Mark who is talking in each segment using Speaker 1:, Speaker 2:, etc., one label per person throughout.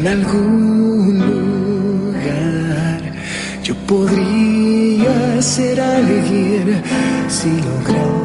Speaker 1: en algún lugar. Yo podría ser alguien si lograse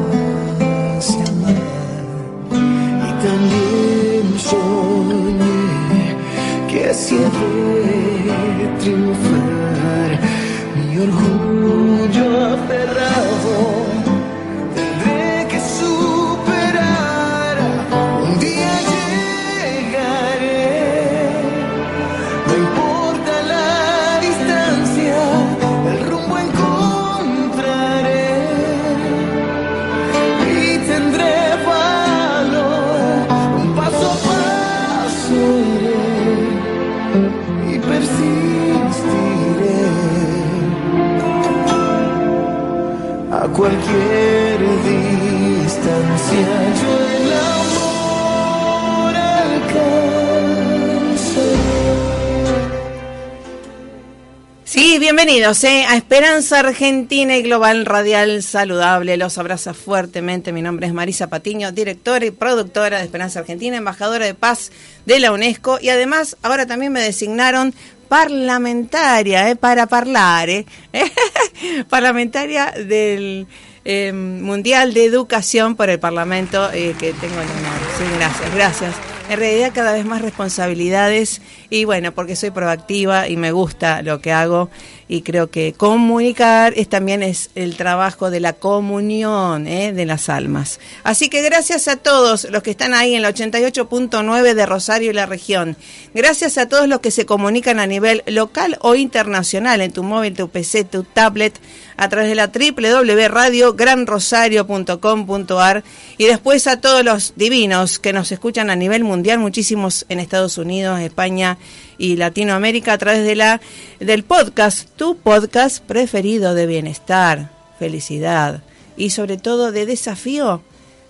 Speaker 2: bienvenidos ¿eh? a Esperanza Argentina y Global Radial Saludable. Los abraza fuertemente. Mi nombre es Marisa Patiño, directora y productora de Esperanza Argentina, embajadora de paz de la UNESCO y además ahora también me designaron parlamentaria ¿eh? para hablar, ¿eh? parlamentaria del eh, Mundial de Educación por el Parlamento que tengo el honor. Sí, gracias, gracias. En realidad cada vez más responsabilidades y bueno, porque soy proactiva y me gusta lo que hago y creo que comunicar es también es el trabajo de la comunión ¿eh? de las almas. Así que gracias a todos los que están ahí en la 88.9 de Rosario y la región. Gracias a todos los que se comunican a nivel local o internacional en tu móvil, tu PC, tu tablet a través de la www.radiogranrosario.com.ar y después a todos los divinos que nos escuchan a nivel mundial, muchísimos en Estados Unidos, España y Latinoamérica a través de la del podcast, tu podcast preferido de bienestar, felicidad y sobre todo de desafío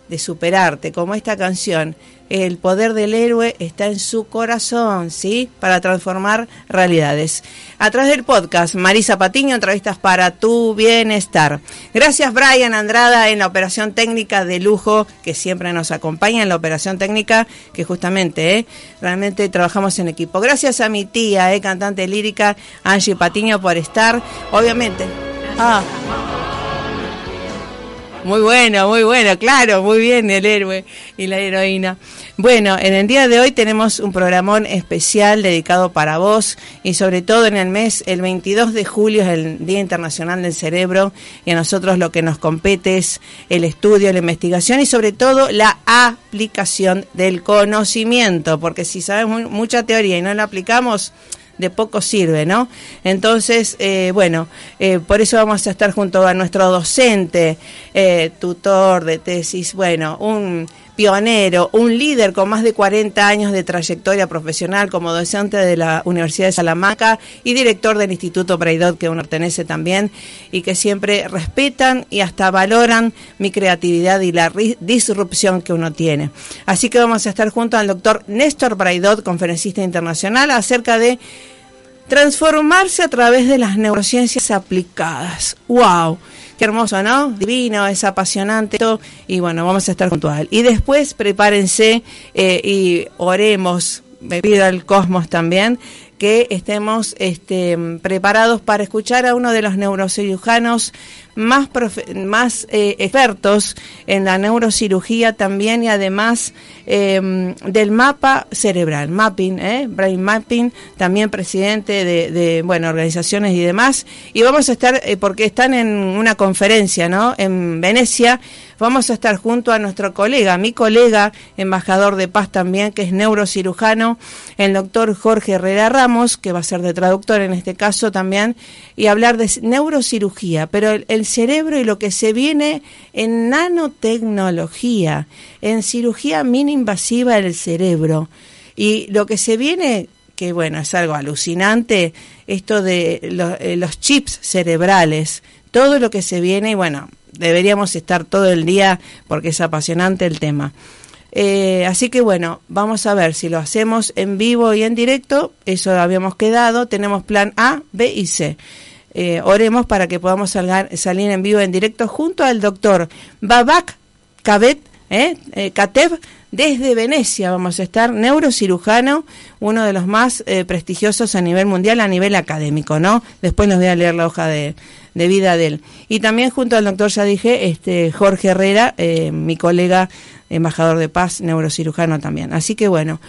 Speaker 2: de superarte, como esta canción. El poder del héroe está en su corazón, ¿sí? Para transformar realidades. A través del podcast, Marisa Patiño, entrevistas para tu bienestar. Gracias, Brian Andrada, en la operación técnica de lujo, que siempre nos acompaña en la operación técnica, que justamente, ¿eh? Realmente trabajamos en equipo. Gracias a mi tía, ¿eh? Cantante lírica, Angie Patiño, por estar. Obviamente. Ah. Muy bueno, muy bueno, claro, muy bien el héroe y la heroína. Bueno, en el día de hoy tenemos un programón especial dedicado para vos y sobre todo en el mes, el 22 de julio es el Día Internacional del Cerebro y a nosotros lo que nos compete es el estudio, la investigación y sobre todo la aplicación del conocimiento, porque si sabemos mucha teoría y no la aplicamos, de poco sirve, ¿no? Entonces, eh, bueno, eh, por eso vamos a estar junto a nuestro docente, eh, tutor de tesis, bueno, un pionero, un líder con más de 40 años de trayectoria profesional como docente de la Universidad de Salamanca y director del Instituto Braidot, que uno pertenece también, y que siempre respetan y hasta valoran mi creatividad y la disrupción que uno tiene. Así que vamos a estar junto al doctor Néstor Braidot, conferencista internacional, acerca de transformarse a través de las neurociencias aplicadas. ¡Wow! Qué hermoso, ¿no? Divino, es apasionante. Y bueno, vamos a estar él. Y después prepárense eh, y oremos, me al cosmos también, que estemos este, preparados para escuchar a uno de los neurocirujanos más, más eh, expertos en la neurocirugía también y además eh, del mapa cerebral, mapping, eh, brain mapping, también presidente de, de, bueno, organizaciones y demás. Y vamos a estar, eh, porque están en una conferencia, ¿no? En Venecia, vamos a estar junto a nuestro colega, mi colega, embajador de paz también, que es neurocirujano, el doctor Jorge Herrera Ramos, que va a ser de traductor en este caso también, y hablar de neurocirugía, pero el, cerebro y lo que se viene en nanotecnología, en cirugía mini invasiva del cerebro. Y lo que se viene, que bueno, es algo alucinante, esto de eh, los chips cerebrales, todo lo que se viene, y bueno, deberíamos estar todo el día porque es apasionante el tema. Eh, así que bueno, vamos a ver si lo hacemos en vivo y en directo, eso habíamos quedado, tenemos plan A, B y C. Eh, oremos para que podamos salgar, salir en vivo en directo junto al doctor Babak Kabet, eh, eh, Katev desde Venecia vamos a estar, neurocirujano, uno de los más eh, prestigiosos a nivel mundial, a nivel académico, ¿no? Después nos voy a leer la hoja de, vida de él. Y también junto al doctor, ya dije, este, Jorge Herrera, eh, mi colega embajador de paz, neurocirujano también. Así que bueno,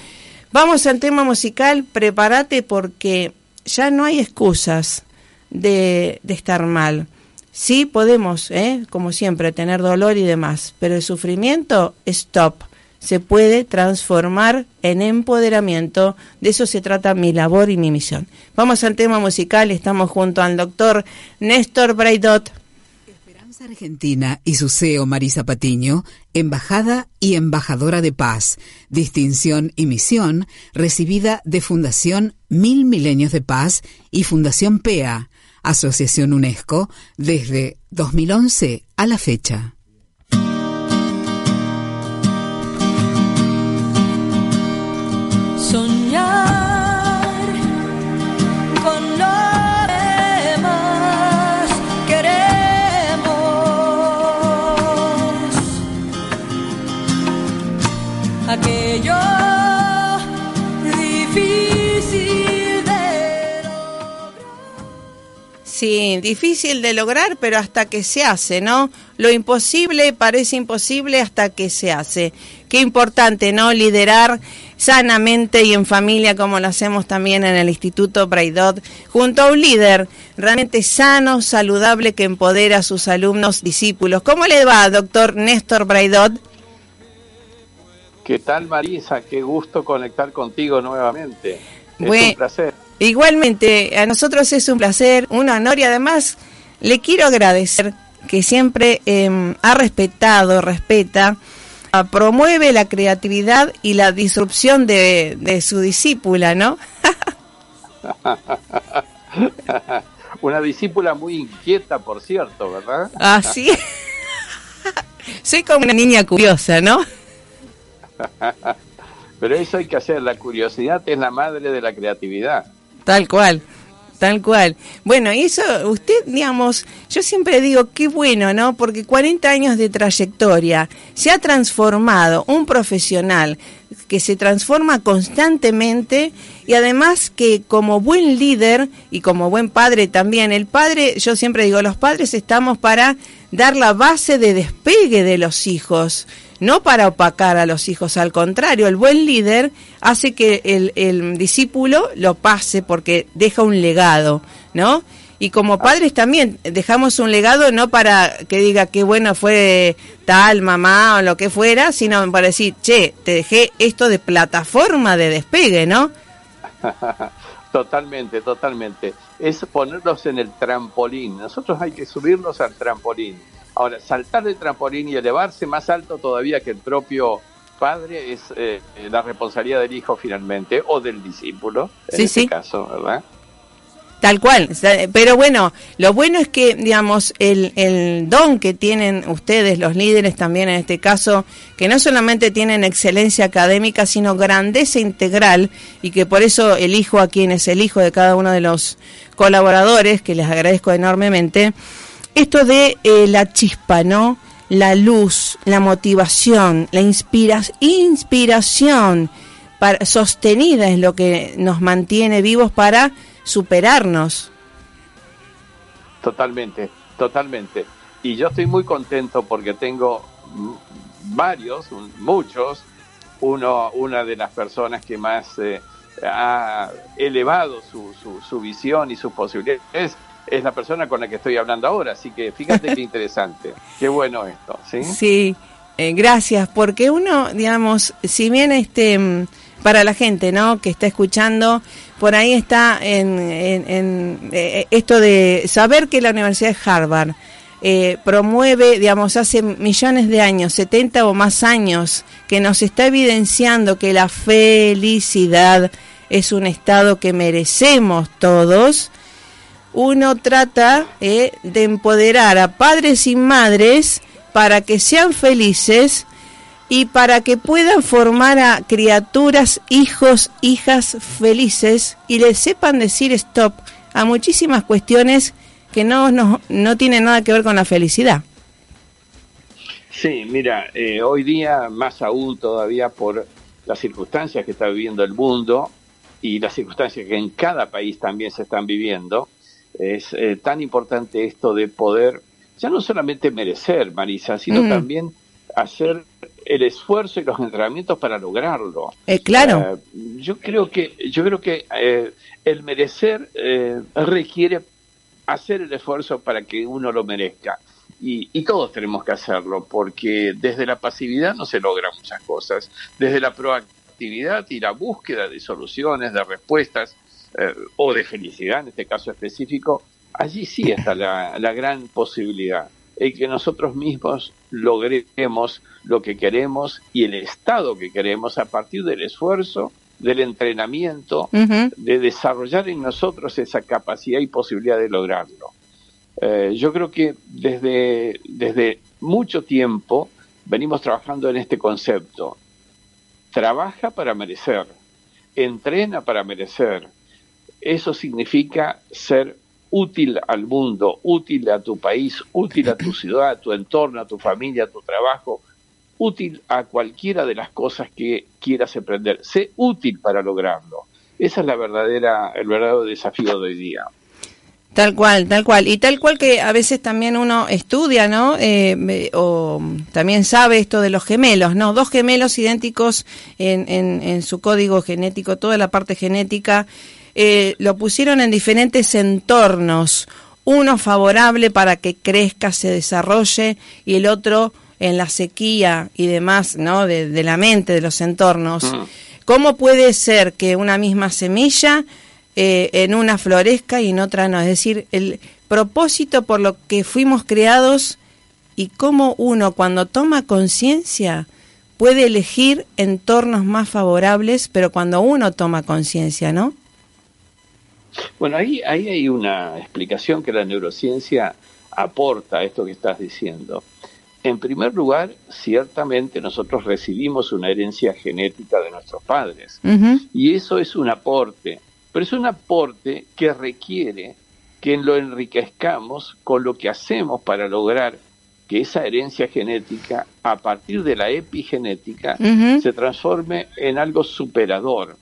Speaker 2: vamos al tema musical, prepárate porque ya no hay excusas de, de estar mal. Sí podemos, ¿eh? como siempre, tener dolor y demás, pero el sufrimiento, stop se puede transformar en empoderamiento. De eso se trata mi labor y mi misión. Vamos al tema musical. Estamos junto al doctor Néstor Braidot.
Speaker 3: Esperanza Argentina y su CEO Marisa Patiño, embajada y embajadora de paz, distinción y misión recibida de Fundación Mil Milenios de Paz y Fundación PEA, Asociación UNESCO, desde 2011 a la fecha.
Speaker 2: Sí, difícil de lograr, pero hasta que se hace, ¿no? Lo imposible parece imposible hasta que se hace. Qué importante, ¿no? Liderar sanamente y en familia, como lo hacemos también en el Instituto Braidot, junto a un líder realmente sano, saludable, que empodera a sus alumnos, discípulos. ¿Cómo le va, doctor Néstor Braidot?
Speaker 4: ¿Qué tal, Marisa? Qué gusto conectar contigo nuevamente. Es un placer.
Speaker 2: Igualmente, a nosotros es un placer, un honor y además le quiero agradecer que siempre em, ha respetado, respeta, promueve la creatividad y la disrupción de, su discípula, ¿no?
Speaker 4: Una discípula muy inquieta, por cierto, ¿verdad?
Speaker 2: Así. Soy como una niña curiosa, ¿no?
Speaker 4: Pero eso hay que hacer, la curiosidad es la madre de la creatividad.
Speaker 2: Tal cual. Tal cual. Bueno, y eso, usted, digamos, yo siempre digo, qué bueno, ¿no? Porque 40 años de trayectoria, se ha transformado un profesional que se transforma constantemente y además que como buen líder y como buen padre también, el padre, yo siempre digo, los padres estamos para dar la base de despegue de los hijos no para opacar a los hijos, al contrario, el buen líder hace que el, discípulo lo pase porque deja un legado, ¿no? Y como padres también dejamos un legado no para que diga qué bueno fue tal mamá o lo que fuera, sino para decir, che, te dejé esto de plataforma de despegue, ¿no?
Speaker 4: totalmente, totalmente. Es ponerlos en el trampolín. Nosotros hay que subirlos al trampolín Ahora, saltar del trampolín y elevarse más alto todavía que el propio padre es eh, la responsabilidad del hijo finalmente, o del discípulo, en este caso, ¿verdad?
Speaker 2: Tal cual, pero bueno, lo bueno es que, digamos, el, el don que tienen ustedes, los líderes también en este caso, que no solamente tienen excelencia académica, sino grandeza integral, y que por eso elijo a quien es el hijo de cada uno de los colaboradores, que les agradezco enormemente, esto de eh, la chispa, ¿no? La luz, la motivación, la inspira inspiración sostenida es lo que nos mantiene vivos para superarnos.
Speaker 4: Totalmente, totalmente. Y yo estoy muy contento porque tengo varios, muchos, uno, una de las personas que más eh, ha elevado su, su, su visión y sus posibilidades es la persona con la que estoy hablando ahora, así que fíjate qué interesante, qué bueno esto, ¿sí?
Speaker 2: Sí, eh, gracias, porque uno, digamos, si bien este, mm, para la gente, ¿no?, que está escuchando, por ahí está en, en, eh, esto de saber que la Universidad de Harvard eh, promueve, digamos, hace millones de años, 70 o más años, que nos está evidenciando que la felicidad es un estado que merecemos todos, uno trata eh, de empoderar a padres y madres para que sean felices y para que puedan formar a criaturas, hijos, hijas felices y les sepan decir stop a muchísimas cuestiones que no, no, no tienen nada que ver con la felicidad.
Speaker 4: Sí, mira, eh, hoy día más aún todavía por las circunstancias que está viviendo el mundo y las circunstancias que en cada país también se están viviendo, es eh, tan importante esto de poder ya no solamente merecer, Marisa, sino
Speaker 2: Mm.
Speaker 4: también hacer el esfuerzo y los entrenamientos para lograrlo.
Speaker 2: Eh, claro.
Speaker 4: Eh, yo creo que yo creo que eh, el merecer eh, requiere hacer el esfuerzo para que uno lo merezca. Y, y todos tenemos que hacerlo, porque desde la pasividad no se logran muchas cosas. Desde la proactividad y la búsqueda de soluciones, de respuestas, o de felicidad en este caso específico, allí sí está la, la gran posibilidad. El que nosotros mismos logremos lo que queremos y el estado que queremos a partir del esfuerzo, del entrenamiento, de desarrollar en nosotros esa capacidad y posibilidad de lograrlo. Eh, yo creo que desde, desde mucho tiempo venimos trabajando en este concepto. Trabaja para merecer, entrena para merecer. Eso significa ser útil al mundo, útil a tu país, útil a tu ciudad, a tu entorno, a tu familia, a tu trabajo, útil a cualquiera de las cosas que quieras emprender. Sé útil para lograrlo. Esa es la verdadera, el verdadero desafío de hoy día.
Speaker 2: Tal cual, tal cual. Y tal cual que a veces también uno estudia, ¿no? Eh, me- o también sabe esto de los gemelos, ¿no? Dos gemelos idénticos en, en, en su código genético, toda la parte genética, eh, lo pusieron en diferentes entornos. Uno favorable para que crezca, se desarrolle, y el otro en la sequía y demás, ¿no? De, de la mente, de los entornos.
Speaker 4: Mm.
Speaker 2: ¿Cómo puede ser que una misma semilla eh, en una florezca y en otra no? Es decir, el propósito por lo que fuimos creados y cómo uno cuando toma conciencia puede elegir entornos más favorables, pero cuando uno toma conciencia, ¿no?
Speaker 4: Bueno, ahí, ahí hay una explicación que la neurociencia aporta a esto que estás diciendo. En primer lugar, ciertamente nosotros recibimos una herencia genética de nuestros padres y eso es un aporte, pero es un aporte que requiere que lo enriquezcamos con lo que hacemos para lograr que esa herencia genética, a partir de la epigenética, se transforme en algo superador.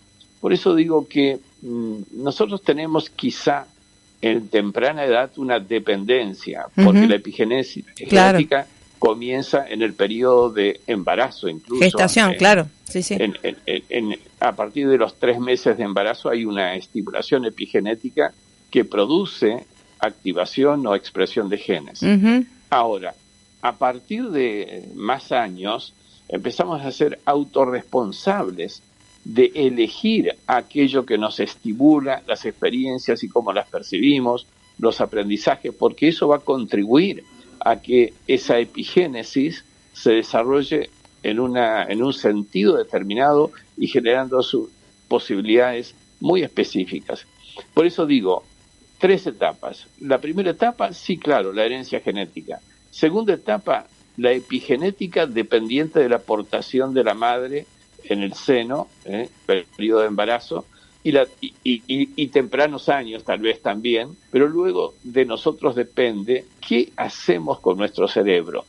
Speaker 4: Por eso digo que mm, nosotros tenemos quizá en temprana edad una dependencia, porque la epigenesis
Speaker 2: Claro.
Speaker 4: genética comienza en el periodo de embarazo, incluso.
Speaker 2: Gestación,
Speaker 4: en-
Speaker 2: claro. Sí, sí.
Speaker 4: en- en- a partir de los tres meses de embarazo hay una estimulación epigenética que produce activación o expresión de genes. Ahora, a partir de más años, empezamos a ser autorresponsables de elegir aquello que nos estimula, las experiencias y cómo las percibimos, los aprendizajes, porque eso va a contribuir a que esa epigénesis se desarrolle en, una, en un sentido determinado y generando sus posibilidades muy específicas. Por eso digo, tres etapas. La primera etapa, sí, claro, la herencia genética. Segunda etapa, la epigenética dependiente de la aportación de la madre en el seno, ¿eh? periodo de embarazo, y, la, y, y- y tempranos años tal vez también, pero luego de nosotros depende qué hacemos con nuestro cerebro,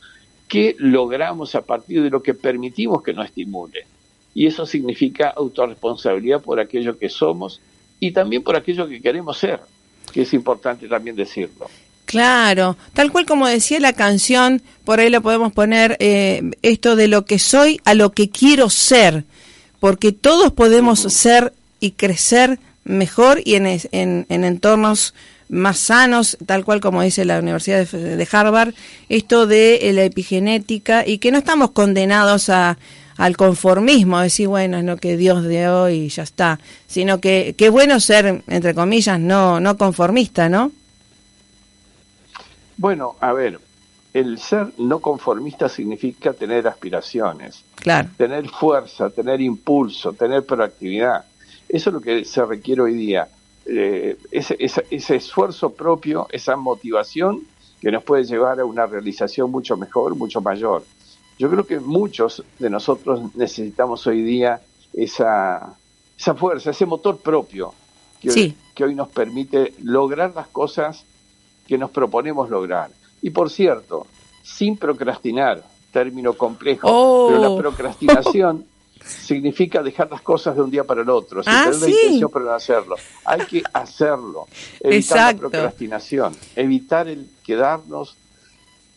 Speaker 4: qué logramos a partir de lo que permitimos que nos estimule. Y eso significa autorresponsabilidad por aquello que somos y también por aquello que queremos ser, que es importante también decirlo.
Speaker 2: Claro, tal cual como decía la canción, por ahí lo podemos poner eh, esto de lo que soy a lo que quiero ser, porque todos podemos ser y crecer mejor y en, en, en entornos más sanos, tal cual como dice la Universidad de, Harvard, esto de eh, la epigenética y que no estamos condenados a, al conformismo, decir, bueno, es lo que Dios dio y ya está, sino que qué bueno ser, entre comillas, no, no conformista, ¿no?
Speaker 4: Bueno, a ver, el ser no conformista significa tener aspiraciones,
Speaker 2: Claro.
Speaker 4: tener fuerza, tener impulso, tener proactividad. Eso es lo que se requiere hoy día. Eh, ese, ese- ese esfuerzo propio, esa motivación que nos puede llevar a una realización mucho mejor, mucho mayor. Yo creo que muchos de nosotros necesitamos hoy día esa, esa fuerza, ese motor propio que,
Speaker 2: Sí.
Speaker 4: hoy, que hoy nos permite lograr las cosas que nos proponemos lograr. Y por cierto, sin procrastinar, término complejo,
Speaker 2: Oh.
Speaker 4: pero la procrastinación significa dejar las cosas de un día para el otro, sin
Speaker 2: Ah,
Speaker 4: tener la
Speaker 2: sí.
Speaker 4: intención pero no hacerlo. Hay que hacerlo, evitar
Speaker 2: Exacto.
Speaker 4: la procrastinación, evitar el quedarnos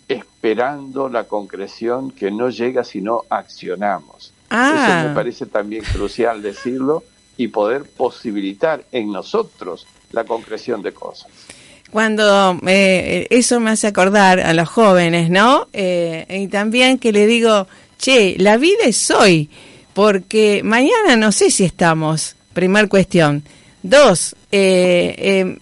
Speaker 4: esperando la concreción que no llega si no accionamos.
Speaker 2: Ah.
Speaker 4: Eso me parece también crucial decirlo y poder posibilitar en nosotros la concreción de cosas.
Speaker 2: Cuando eh, eso me hace acordar a los jóvenes, ¿no? Eh, y también que le digo, che, la vida es hoy, porque mañana no sé si estamos, primer cuestión. Dos, eh,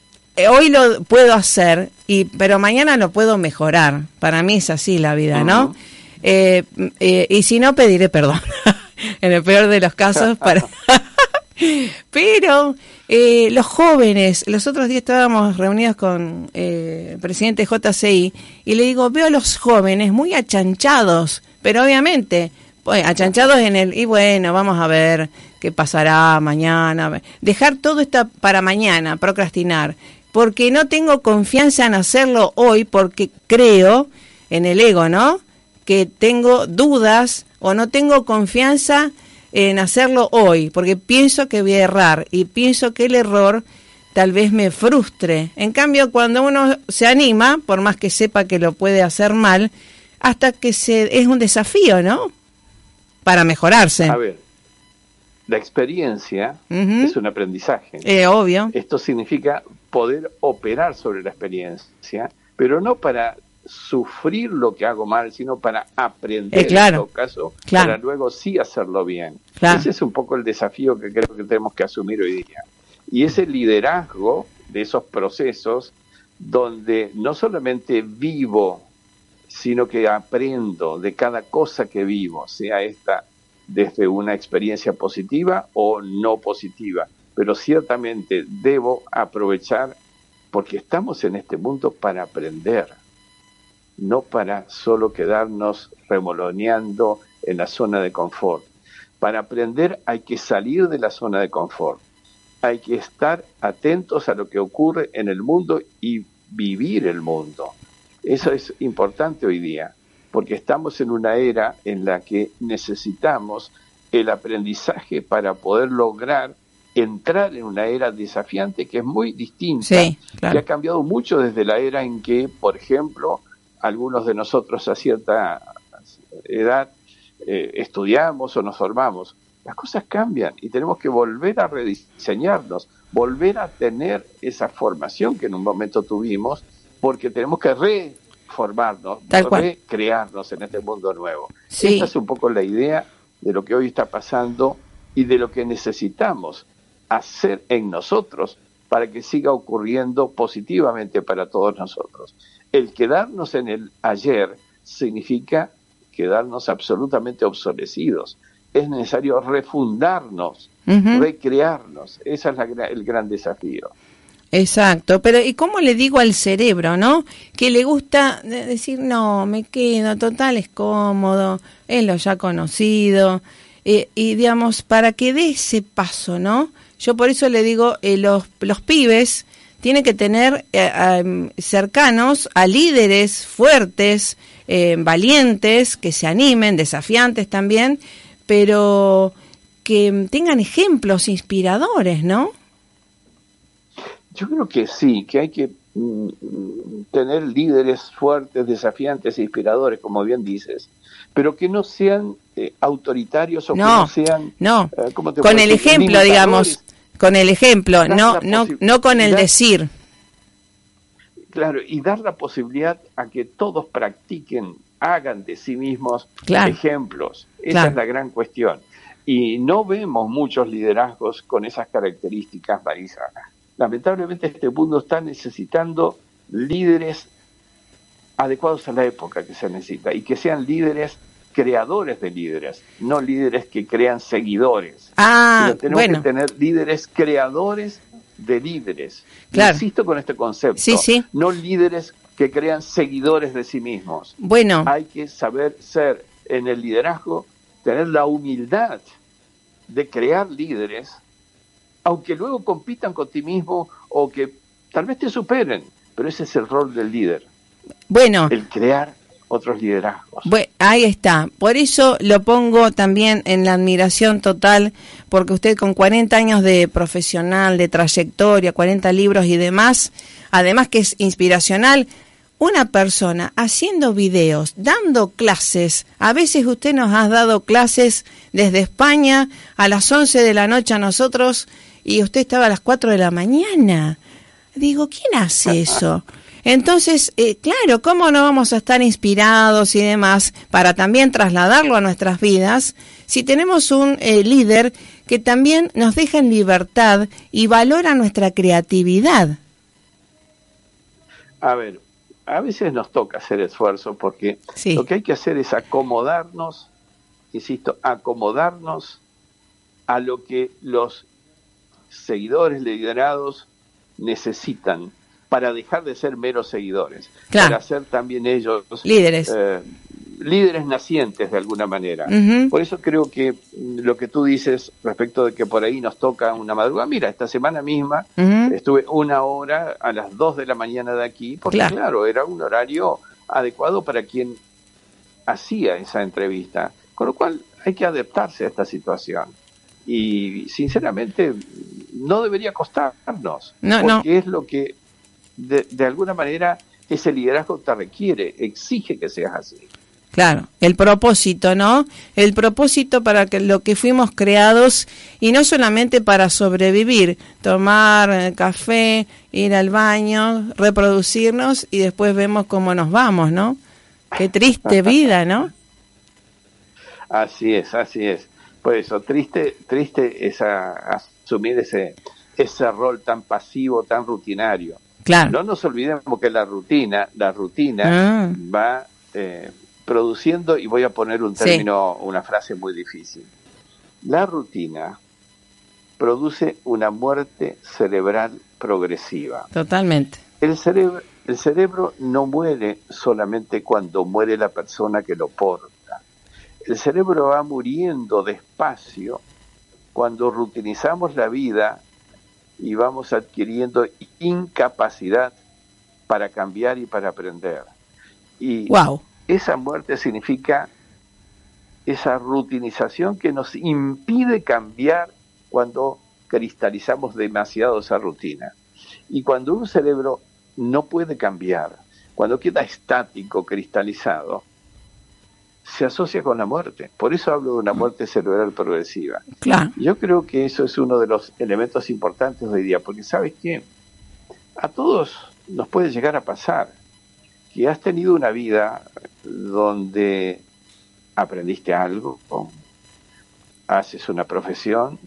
Speaker 2: hoy lo puedo hacer, y pero mañana lo puedo mejorar. Para mí es así la vida, ¿no? Eh, eh, y si no, pediré perdón. en el peor de los casos, para... Pero eh, los jóvenes, los otros días estábamos reunidos con eh, el presidente JCI y le digo, veo a los jóvenes muy achanchados, pero obviamente, pues, achanchados en el, y bueno, vamos a ver qué pasará mañana, dejar todo esto para mañana, procrastinar, porque no tengo confianza en hacerlo hoy, porque creo en el ego, ¿no? Que tengo dudas o no tengo confianza en hacerlo hoy, porque pienso que voy a errar y pienso que el error tal vez me frustre. En cambio, cuando uno se anima, por más que sepa que lo puede hacer mal, hasta que se es un desafío, ¿no? Para mejorarse.
Speaker 4: A ver, la experiencia es un aprendizaje.
Speaker 2: Eh, obvio.
Speaker 4: Esto significa poder operar sobre la experiencia, pero no para sufrir lo que hago mal, sino para aprender
Speaker 2: Eh, claro.
Speaker 4: en todo caso,
Speaker 2: Claro.
Speaker 4: para luego sí hacerlo bien.
Speaker 2: Claro.
Speaker 4: Ese es un poco el desafío que creo que tenemos que asumir hoy día. Y ese liderazgo de esos procesos donde no solamente vivo, sino que aprendo de cada cosa que vivo, sea esta desde una experiencia positiva o no positiva. Pero ciertamente debo aprovechar porque estamos en este mundo para aprender, no para solo quedarnos remoloneando en la zona de confort. Para aprender hay que salir de la zona de confort. Hay que estar atentos a lo que ocurre en el mundo y vivir el mundo. Eso es importante hoy día, porque estamos en una era en la que necesitamos el aprendizaje para poder lograr entrar en una era desafiante que es muy distinta,
Speaker 2: Sí, claro.
Speaker 4: que ha cambiado mucho desde la era en que, por ejemplo, algunos de nosotros a cierta edad eh, estudiamos o nos formamos. Las cosas cambian y tenemos que volver a rediseñarnos, volver a tener esa formación que en un momento tuvimos, porque tenemos que reformarnos, recrearnos en este mundo nuevo.
Speaker 2: Sí.
Speaker 4: Esta es un poco la idea de lo que hoy está pasando y de lo que necesitamos hacer en nosotros para que siga ocurriendo positivamente para todos nosotros. El quedarnos en el ayer significa quedarnos absolutamente obsolecidos. Es necesario refundarnos, recrearnos. Ese es la el gran desafío.
Speaker 2: Exacto, pero ¿y cómo le digo al cerebro, no? Que le gusta de- decir, no, me quedo, total, es cómodo, es lo ya conocido, eh, y digamos, para que dé ese paso, ¿no? Yo por eso le digo, eh, los, los pibes tienen que tener eh, cercanos a líderes fuertes, eh, valientes, que se animen, desafiantes también, pero que tengan ejemplos inspiradores, ¿no?
Speaker 4: Yo creo que sí, que hay que mm, tener líderes fuertes, desafiantes, e inspiradores, como bien dices, pero que no sean eh, autoritarios o que
Speaker 2: No,
Speaker 4: no sean...
Speaker 2: No,
Speaker 4: eh, ¿cómo te
Speaker 2: con el ejemplo, digamos, con el ejemplo, no, no, no con el decir.
Speaker 4: Claro, y dar la posibilidad a que todos practiquen, hagan de sí mismos
Speaker 2: Claro.
Speaker 4: ejemplos. Esa
Speaker 2: Claro.
Speaker 4: es la gran cuestión. Y no vemos muchos liderazgos con esas características, Marisa. Lamentablemente este mundo está necesitando líderes adecuados a la época que se necesita y que sean líderes creadores de líderes, no líderes que crean seguidores.
Speaker 2: Ah,
Speaker 4: Sino tenemos
Speaker 2: bueno,
Speaker 4: que tener líderes creadores de líderes.
Speaker 2: Claro.
Speaker 4: Insisto con este concepto.
Speaker 2: Sí, sí.
Speaker 4: No líderes que crean seguidores de sí mismos.
Speaker 2: bueno,
Speaker 4: Hay que saber ser en el liderazgo, tener la humildad de crear líderes, aunque luego compitan con ti mismo o que tal vez te superen, pero ese es el rol del líder,
Speaker 2: bueno,
Speaker 4: el crear otros liderazgos.
Speaker 2: Bueno, ahí está. Por eso lo pongo también en la admiración total, porque usted con 40 años de profesional, de trayectoria, 40 libros y demás, además que es inspiracional, una persona haciendo videos, dando clases, a veces usted nos ha dado clases desde España a las 11 de la noche a nosotros y usted estaba a las 4 de la mañana. Digo, ¿quién hace eso? Entonces, eh, claro, ¿cómo no vamos a estar inspirados y demás para también trasladarlo a nuestras vidas si tenemos un eh, líder que también nos deja en libertad y valora nuestra creatividad?
Speaker 4: A ver, a veces nos toca hacer esfuerzo porque lo que hay que hacer es acomodarnos, insisto, acomodarnos a lo que los seguidores liderados necesitan para dejar de ser meros seguidores, para ser también ellos
Speaker 2: líderes.
Speaker 4: Eh, líderes nacientes de alguna manera. Por eso creo que lo que tú dices respecto de que por ahí nos toca una madrugada, mira, esta semana misma estuve una hora a las dos de la mañana de aquí, porque claro. era un horario adecuado para quien hacía esa entrevista, con lo cual hay que adaptarse a esta situación. Y sinceramente no debería costarnos, porque es lo que de, de alguna manera ese liderazgo te requiere, exige que seas así.
Speaker 2: Claro, el propósito, ¿no? El propósito para que lo que fuimos creados y no solamente para sobrevivir, tomar eh, café, ir al baño, reproducirnos y después vemos cómo nos vamos, ¿no? Qué triste vida, ¿no?
Speaker 4: Así es, así es. Por eso, triste, triste es asumir ese, ese rol tan pasivo, tan rutinario.
Speaker 2: Claro.
Speaker 4: No nos olvidemos que la rutina, la rutina ah. va eh, produciendo, y voy a poner un término, una frase muy difícil. La rutina produce una muerte cerebral progresiva.
Speaker 2: Totalmente.
Speaker 4: El cerebro, el cerebro no muere solamente cuando muere la persona que lo porta. El cerebro va muriendo despacio cuando rutinizamos la vida y vamos adquiriendo incapacidad para cambiar y para aprender. Y
Speaker 2: wow
Speaker 4: esa muerte significa esa rutinización que nos impide cambiar cuando cristalizamos demasiado esa rutina. Y cuando un cerebro no puede cambiar, cuando queda estático, cristalizado, se asocia con la muerte. Por eso hablo de una muerte cerebral progresiva.
Speaker 2: Claro.
Speaker 4: Yo creo que eso es uno de los elementos importantes de hoy día, porque sabes qué, a todos nos puede llegar a pasar que has tenido una vida donde aprendiste algo, haces una profesión,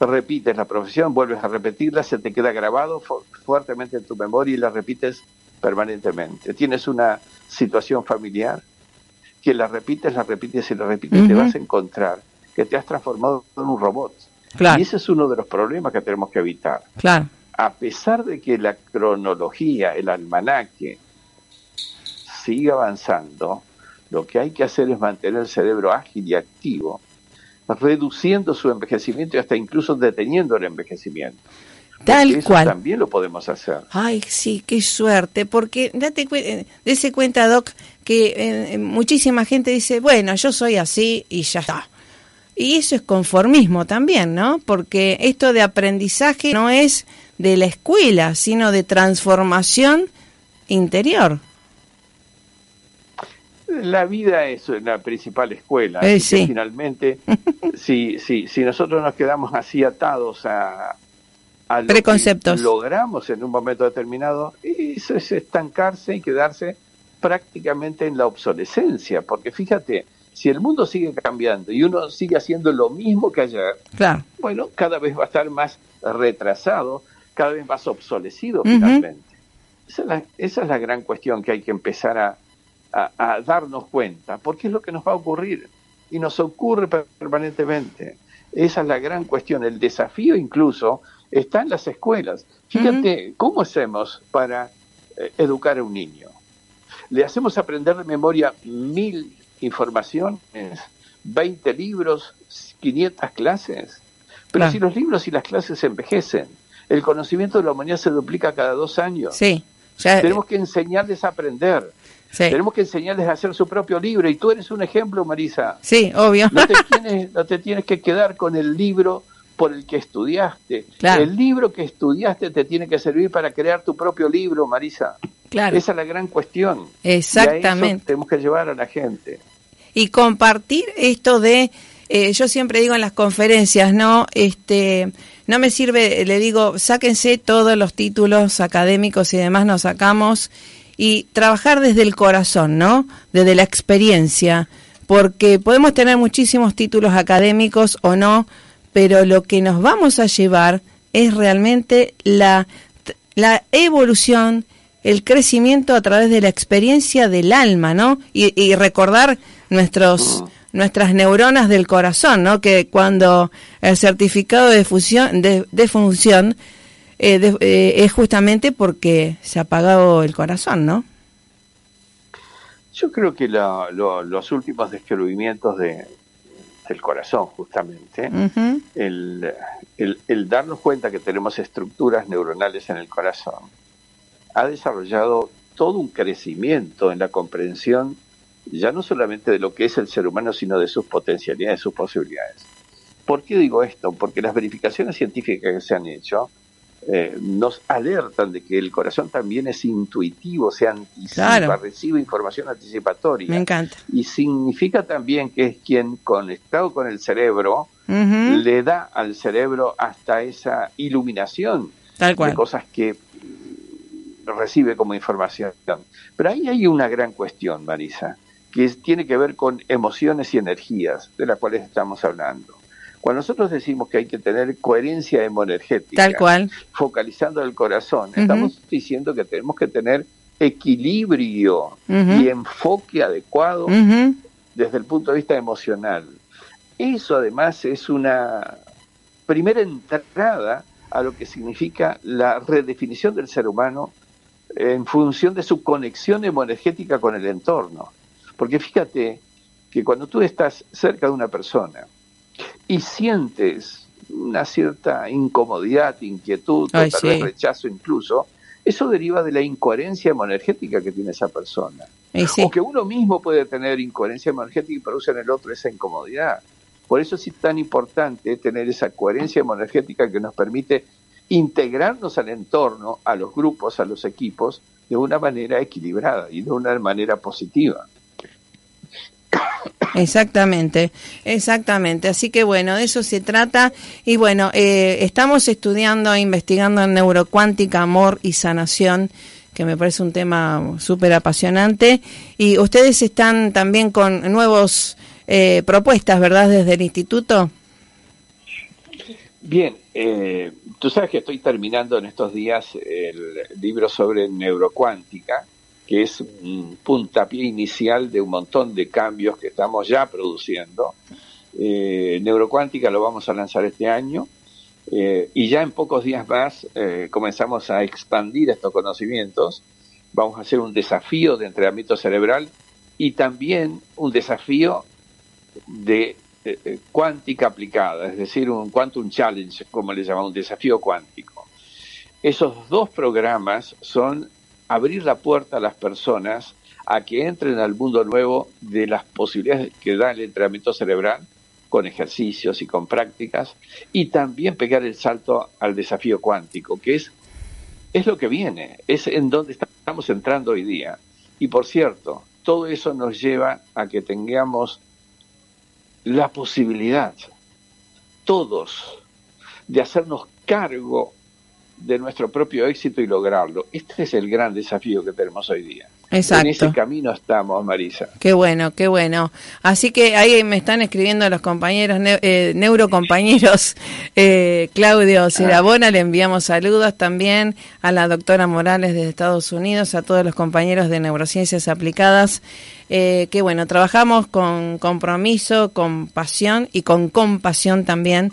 Speaker 4: repites la profesión, vuelves a repetirla, se te queda grabado fuertemente en tu memoria y la repites permanentemente. Tienes una situación familiar que la repites, la repites y la repites, te vas a encontrar que te has transformado en un robot. Y ese es uno de los problemas que tenemos que evitar.
Speaker 2: Claro.
Speaker 4: A pesar de que la cronología, el almanaque, sigue avanzando, lo que hay que hacer es mantener el cerebro ágil y activo, reduciendo su envejecimiento y hasta incluso deteniendo el envejecimiento.
Speaker 2: Tal eso cual.
Speaker 4: También lo podemos hacer.
Speaker 2: Ay, sí, qué suerte, porque date eh, dése cuenta, Doc, que eh, eh, muchísima gente dice, bueno, yo soy así y ya está. Y eso es conformismo también, ¿no? Porque esto de aprendizaje no es de la escuela, sino de transformación interior
Speaker 4: la vida es la principal escuela. Eh, finalmente, si, si, si nosotros nos quedamos así atados a, a lo
Speaker 2: preconceptos
Speaker 4: logramos en un momento determinado, eso es estancarse y quedarse prácticamente en la obsolescencia. Porque fíjate, si el mundo sigue cambiando y uno sigue haciendo lo mismo que ayer, bueno, cada vez va a estar más retrasado, cada vez más obsolecido finalmente. Esa es, la, esa es la gran cuestión que hay que empezar a, a, darnos cuenta, porque es lo que nos va a ocurrir y nos ocurre permanentemente. Esa es la gran cuestión. El desafío incluso está en las escuelas. Fíjate, ¿cómo hacemos para eh, educar a un niño? Le hacemos aprender de memoria mil informaciones, 20 libros, 500 clases. Pero si los libros y las clases envejecen, el conocimiento de la humanidad se duplica cada dos años.
Speaker 2: Sí.
Speaker 4: Tenemos que enseñarles a aprender. Tenemos que enseñarles a hacer su propio libro y tú eres un ejemplo, Marisa.
Speaker 2: Sí, obvio.
Speaker 4: No te tienes, no te tienes que quedar con el libro por el que estudiaste. El libro que estudiaste te tiene que servir para crear tu propio libro, Marisa. Claro. Esa es la gran cuestión.
Speaker 2: Exactamente.
Speaker 4: tenemos que llevar a la gente.
Speaker 2: Y compartir esto de, eh, yo siempre digo en las conferencias, ¿no? Este, no me sirve, le digo, sáquense todos los títulos académicos y demás, nos sacamos y trabajar desde el corazón, ¿no? Desde la experiencia, porque podemos tener muchísimos títulos académicos o no, pero lo que nos vamos a llevar es realmente la, la evolución, el crecimiento a través de la experiencia del alma, ¿no? Y, recordar nuestros nuestras neuronas del corazón, ¿no? Que cuando el certificado de fusión de, función eh, eh, es justamente porque se ha apagado el corazón, ¿no?
Speaker 4: Yo creo que los últimos descubrimientos de, del corazón, justamente, el, el, darnos cuenta que tenemos estructuras neuronales en el corazón, ha desarrollado todo un crecimiento en la comprensión ya no solamente de lo que es el ser humano, sino de sus potencialidades, sus posibilidades. ¿Por qué digo esto? Porque las verificaciones científicas que se han hecho eh, nos alertan de que el corazón también es intuitivo, se anticipa, recibe información anticipatoria.
Speaker 2: Me encanta.
Speaker 4: Y significa también que es quien, conectado con el cerebro, le da al cerebro hasta esa iluminación
Speaker 2: de
Speaker 4: cosas que recibe como información. Pero ahí hay una gran cuestión, Marisa, que tiene que ver con emociones y energías, de las cuales estamos hablando. Cuando nosotros decimos que hay que tener coherencia hemoenergética,
Speaker 2: Tal cual.
Speaker 4: focalizando el corazón, estamos diciendo que tenemos que tener equilibrio y enfoque adecuado desde el punto de vista emocional. Eso además es una primera entrada a lo que significa la redefinición del ser humano en función de su conexión hemoenergética con el entorno. Porque fíjate que cuando tú estás cerca de una persona, y sientes una cierta incomodidad, inquietud, tal vez rechazo incluso, eso deriva de la incoherencia hemoenergética que tiene esa persona. O que uno mismo puede tener incoherencia hemoenergética y produce en el otro esa incomodidad. Por eso es tan importante tener esa coherencia hemoenergética que nos permite integrarnos al entorno, a los grupos, a los equipos, de una manera equilibrada y de una manera positiva.
Speaker 2: Exactamente, exactamente. Así que bueno, de eso se trata. Y bueno, eh, estamos estudiando e investigando en neurocuántica, amor y sanación, que me parece un tema súper apasionante. Y ustedes están también con nuevos eh, propuestas, ¿verdad? Desde el instituto.
Speaker 4: Bien, eh, tú sabes que estoy terminando en estos días el libro sobre neurocuántica que es un puntapié inicial de un montón de cambios que estamos ya produciendo. Eh, Neurocuántica lo vamos a lanzar este año eh, y ya en pocos días más eh, comenzamos a expandir estos conocimientos. Vamos a hacer un desafío de entrenamiento cerebral y también un desafío de cuántica aplicada, es decir, un quantum challenge, como le llamamos, un desafío cuántico. Esos dos programas son abrir la puerta a las personas a que entren al mundo nuevo de las posibilidades que da el entrenamiento cerebral con ejercicios y con prácticas y también pegar el salto al desafío cuántico, que es, es lo que viene, es en donde estamos entrando hoy día. Y por cierto, todo eso nos lleva a que tengamos la posibilidad, todos, de hacernos cargo de nuestro propio éxito y lograrlo. Este es el gran desafío que tenemos hoy día.
Speaker 2: Exacto.
Speaker 4: En ese camino estamos, Marisa.
Speaker 2: Qué bueno, qué bueno. Así que ahí me están escribiendo los compañeros, eh, neurocompañeros. Eh, Claudio ah. Cerabona, le enviamos saludos también a la doctora Morales de Estados Unidos, a todos los compañeros de Neurociencias Aplicadas. Eh, que bueno, trabajamos con compromiso, con pasión y con compasión también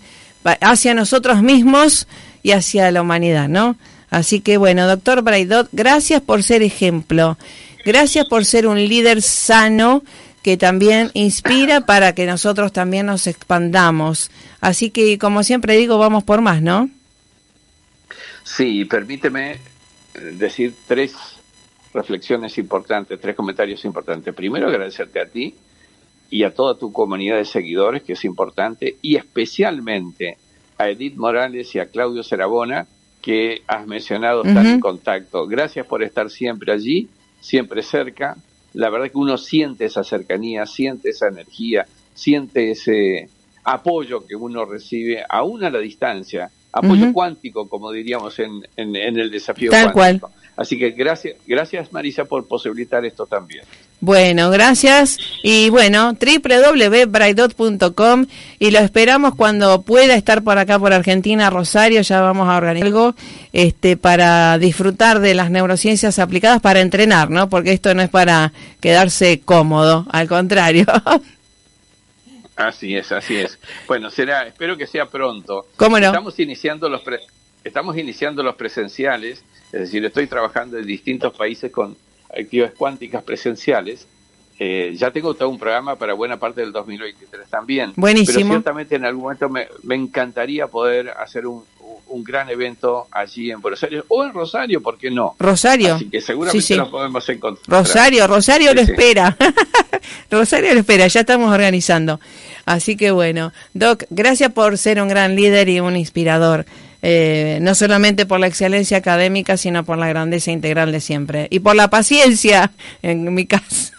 Speaker 2: hacia nosotros mismos y hacia la humanidad, ¿no? Así que bueno, doctor Braidot, gracias por ser ejemplo, gracias por ser un líder sano que también inspira para que nosotros también nos expandamos. Así que, como siempre digo, vamos por más, ¿no?
Speaker 4: Sí, permíteme decir tres reflexiones importantes, tres comentarios importantes. Primero, agradecerte a ti y a toda tu comunidad de seguidores, que es importante, y especialmente a Edith Morales y a Claudio Cerabona, que has mencionado, están en contacto. Gracias por estar siempre allí, siempre cerca. La verdad que uno siente esa cercanía, siente esa energía, siente ese apoyo que uno recibe aún a la distancia, apoyo cuántico, como diríamos en, en, el desafío
Speaker 2: Tal cuántico. Cual.
Speaker 4: Así que gracias, gracias Marisa por posibilitar esto también.
Speaker 2: Bueno, gracias. Y bueno, www.braidot.com y lo esperamos cuando pueda estar por acá por Argentina, Rosario, ya vamos a organizar algo este, para disfrutar de las neurociencias aplicadas para entrenar, ¿no? Porque esto no es para quedarse cómodo, al contrario.
Speaker 4: Así es, así es. Bueno, será, espero que sea pronto.
Speaker 2: ¿Cómo no?
Speaker 4: Estamos iniciando los estamos iniciando los presenciales, es decir, estoy trabajando en distintos países con actividades cuánticas presenciales. Eh, ya tengo todo un programa para buena parte del 2023 también.
Speaker 2: Buenísimo.
Speaker 4: Pero ciertamente en algún momento me, me encantaría poder hacer un, un, gran evento allí en Buenos Aires o en Rosario, ¿por qué no?
Speaker 2: Rosario.
Speaker 4: Así que seguramente nos podemos encontrar.
Speaker 2: Rosario, Rosario lo espera. Rosario lo espera, ya estamos organizando. Así que bueno, Doc, gracias por ser un gran líder y un inspirador. Eh, no solamente por la excelencia académica, sino por la grandeza integral de siempre. Y por la paciencia, en mi caso.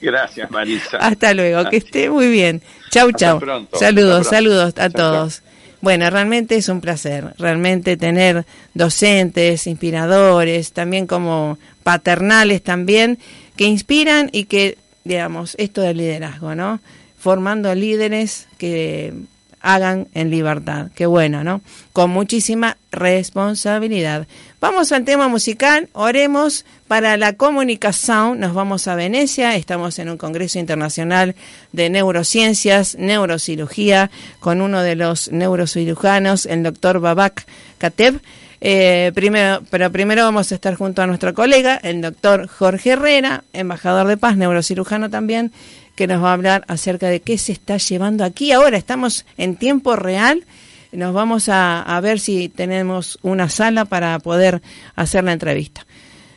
Speaker 4: Gracias, Marisa.
Speaker 2: Hasta luego, que esté muy bien. Chau, chau. Saludos, saludos a todos. Bueno, realmente es un placer, realmente tener docentes, inspiradores, también como paternales también, que inspiran y que, digamos, esto del liderazgo, ¿no? Formando líderes que hagan en libertad. Qué bueno, ¿no? Con muchísima responsabilidad. Vamos al tema musical, oremos para la comunicación, nos vamos a Venecia, estamos en un Congreso Internacional de Neurociencias, Neurocirugía, con uno de los neurocirujanos, el doctor Babak Kateb. Eh, primero, pero primero vamos a estar junto a nuestro colega, el doctor Jorge Herrera, embajador de paz, neurocirujano también, que nos va a hablar acerca de qué se está llevando aquí. Ahora estamos en tiempo real. Nos vamos a, ver si tenemos una sala para poder hacer la entrevista.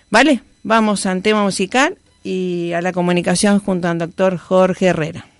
Speaker 2: ¿Vale? Vamos al tema musical y a la comunicación junto al doctor Jorge Herrera.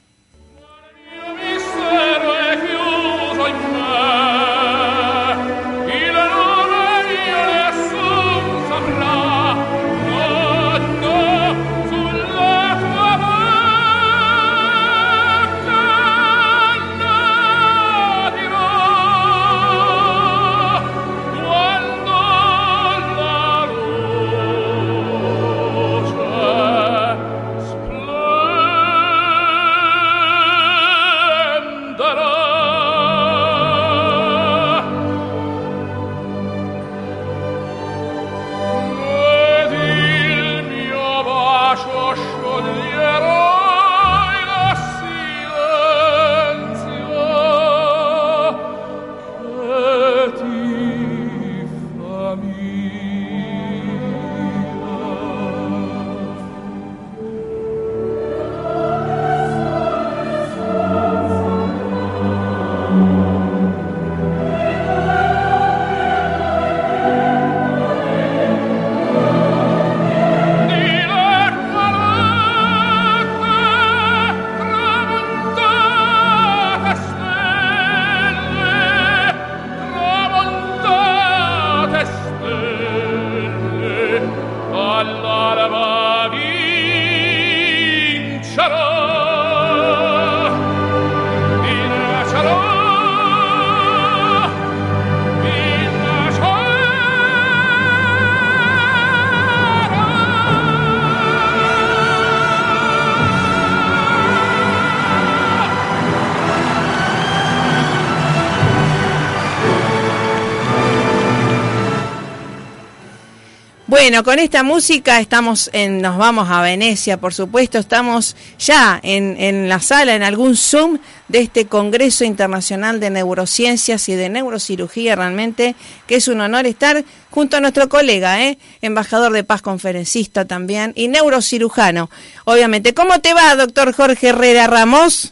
Speaker 2: Bueno, con esta música estamos en, nos vamos a Venecia, por supuesto, estamos ya en, la sala, en algún Zoom de este Congreso Internacional de Neurociencias y de Neurocirugía, realmente, que es un honor estar junto a nuestro colega, ¿eh? embajador de paz, conferencista también, y neurocirujano, obviamente. ¿Cómo te va, doctor Jorge Herrera Ramos?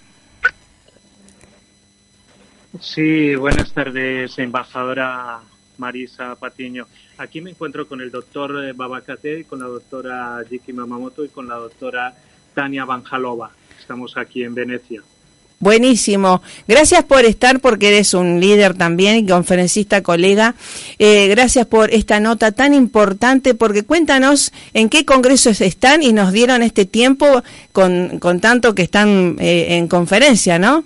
Speaker 5: Sí, buenas tardes, embajadora Marisa Patiño. Aquí me encuentro con el doctor eh, Babacate, con la doctora Jiki Mamamoto y con la doctora Tania Banjalova. Estamos aquí en Venecia.
Speaker 2: Buenísimo. Gracias por estar porque eres un líder también y conferencista colega. Eh, gracias por esta nota tan importante porque cuéntanos en qué congresos están y nos dieron este tiempo con, con tanto que están eh, en conferencia, ¿no?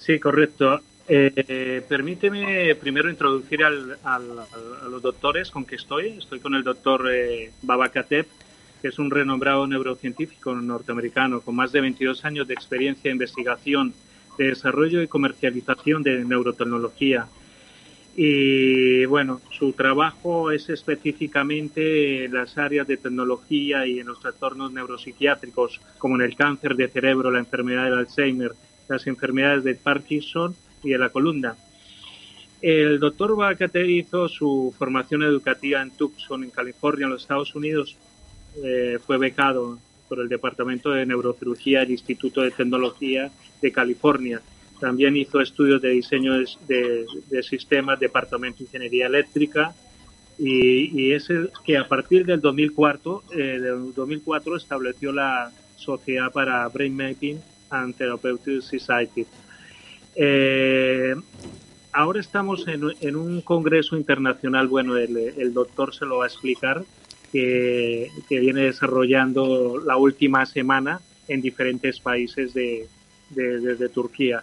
Speaker 5: Sí, correcto. Eh, permíteme primero introducir al, al, a los doctores con que estoy. Estoy con el doctor eh, Babakatep, que es un renombrado neurocientífico norteamericano con más de 22 años de experiencia de investigación, de desarrollo y comercialización de neurotecnología. Y bueno, su trabajo es específicamente en las áreas de tecnología y en los trastornos neuropsiquiátricos, como en el cáncer de cerebro, la enfermedad del Alzheimer, las enfermedades de Parkinson y de la columna. El doctor Bacate hizo su formación educativa en Tucson, en California, en los Estados Unidos. Eh, fue becado por el Departamento de Neurocirugía del Instituto de Tecnología de California. También hizo estudios de diseño de, de, de sistemas, Departamento de Ingeniería Eléctrica, y, y, es el que a partir del 2004, eh, del 2004 estableció la Sociedad para Brain Mapping and Therapeutic Society. Eh, ahora estamos en, en, un congreso internacional, bueno, el, el, doctor se lo va a explicar, que, que, viene desarrollando la última semana en diferentes países de, de, de, de Turquía.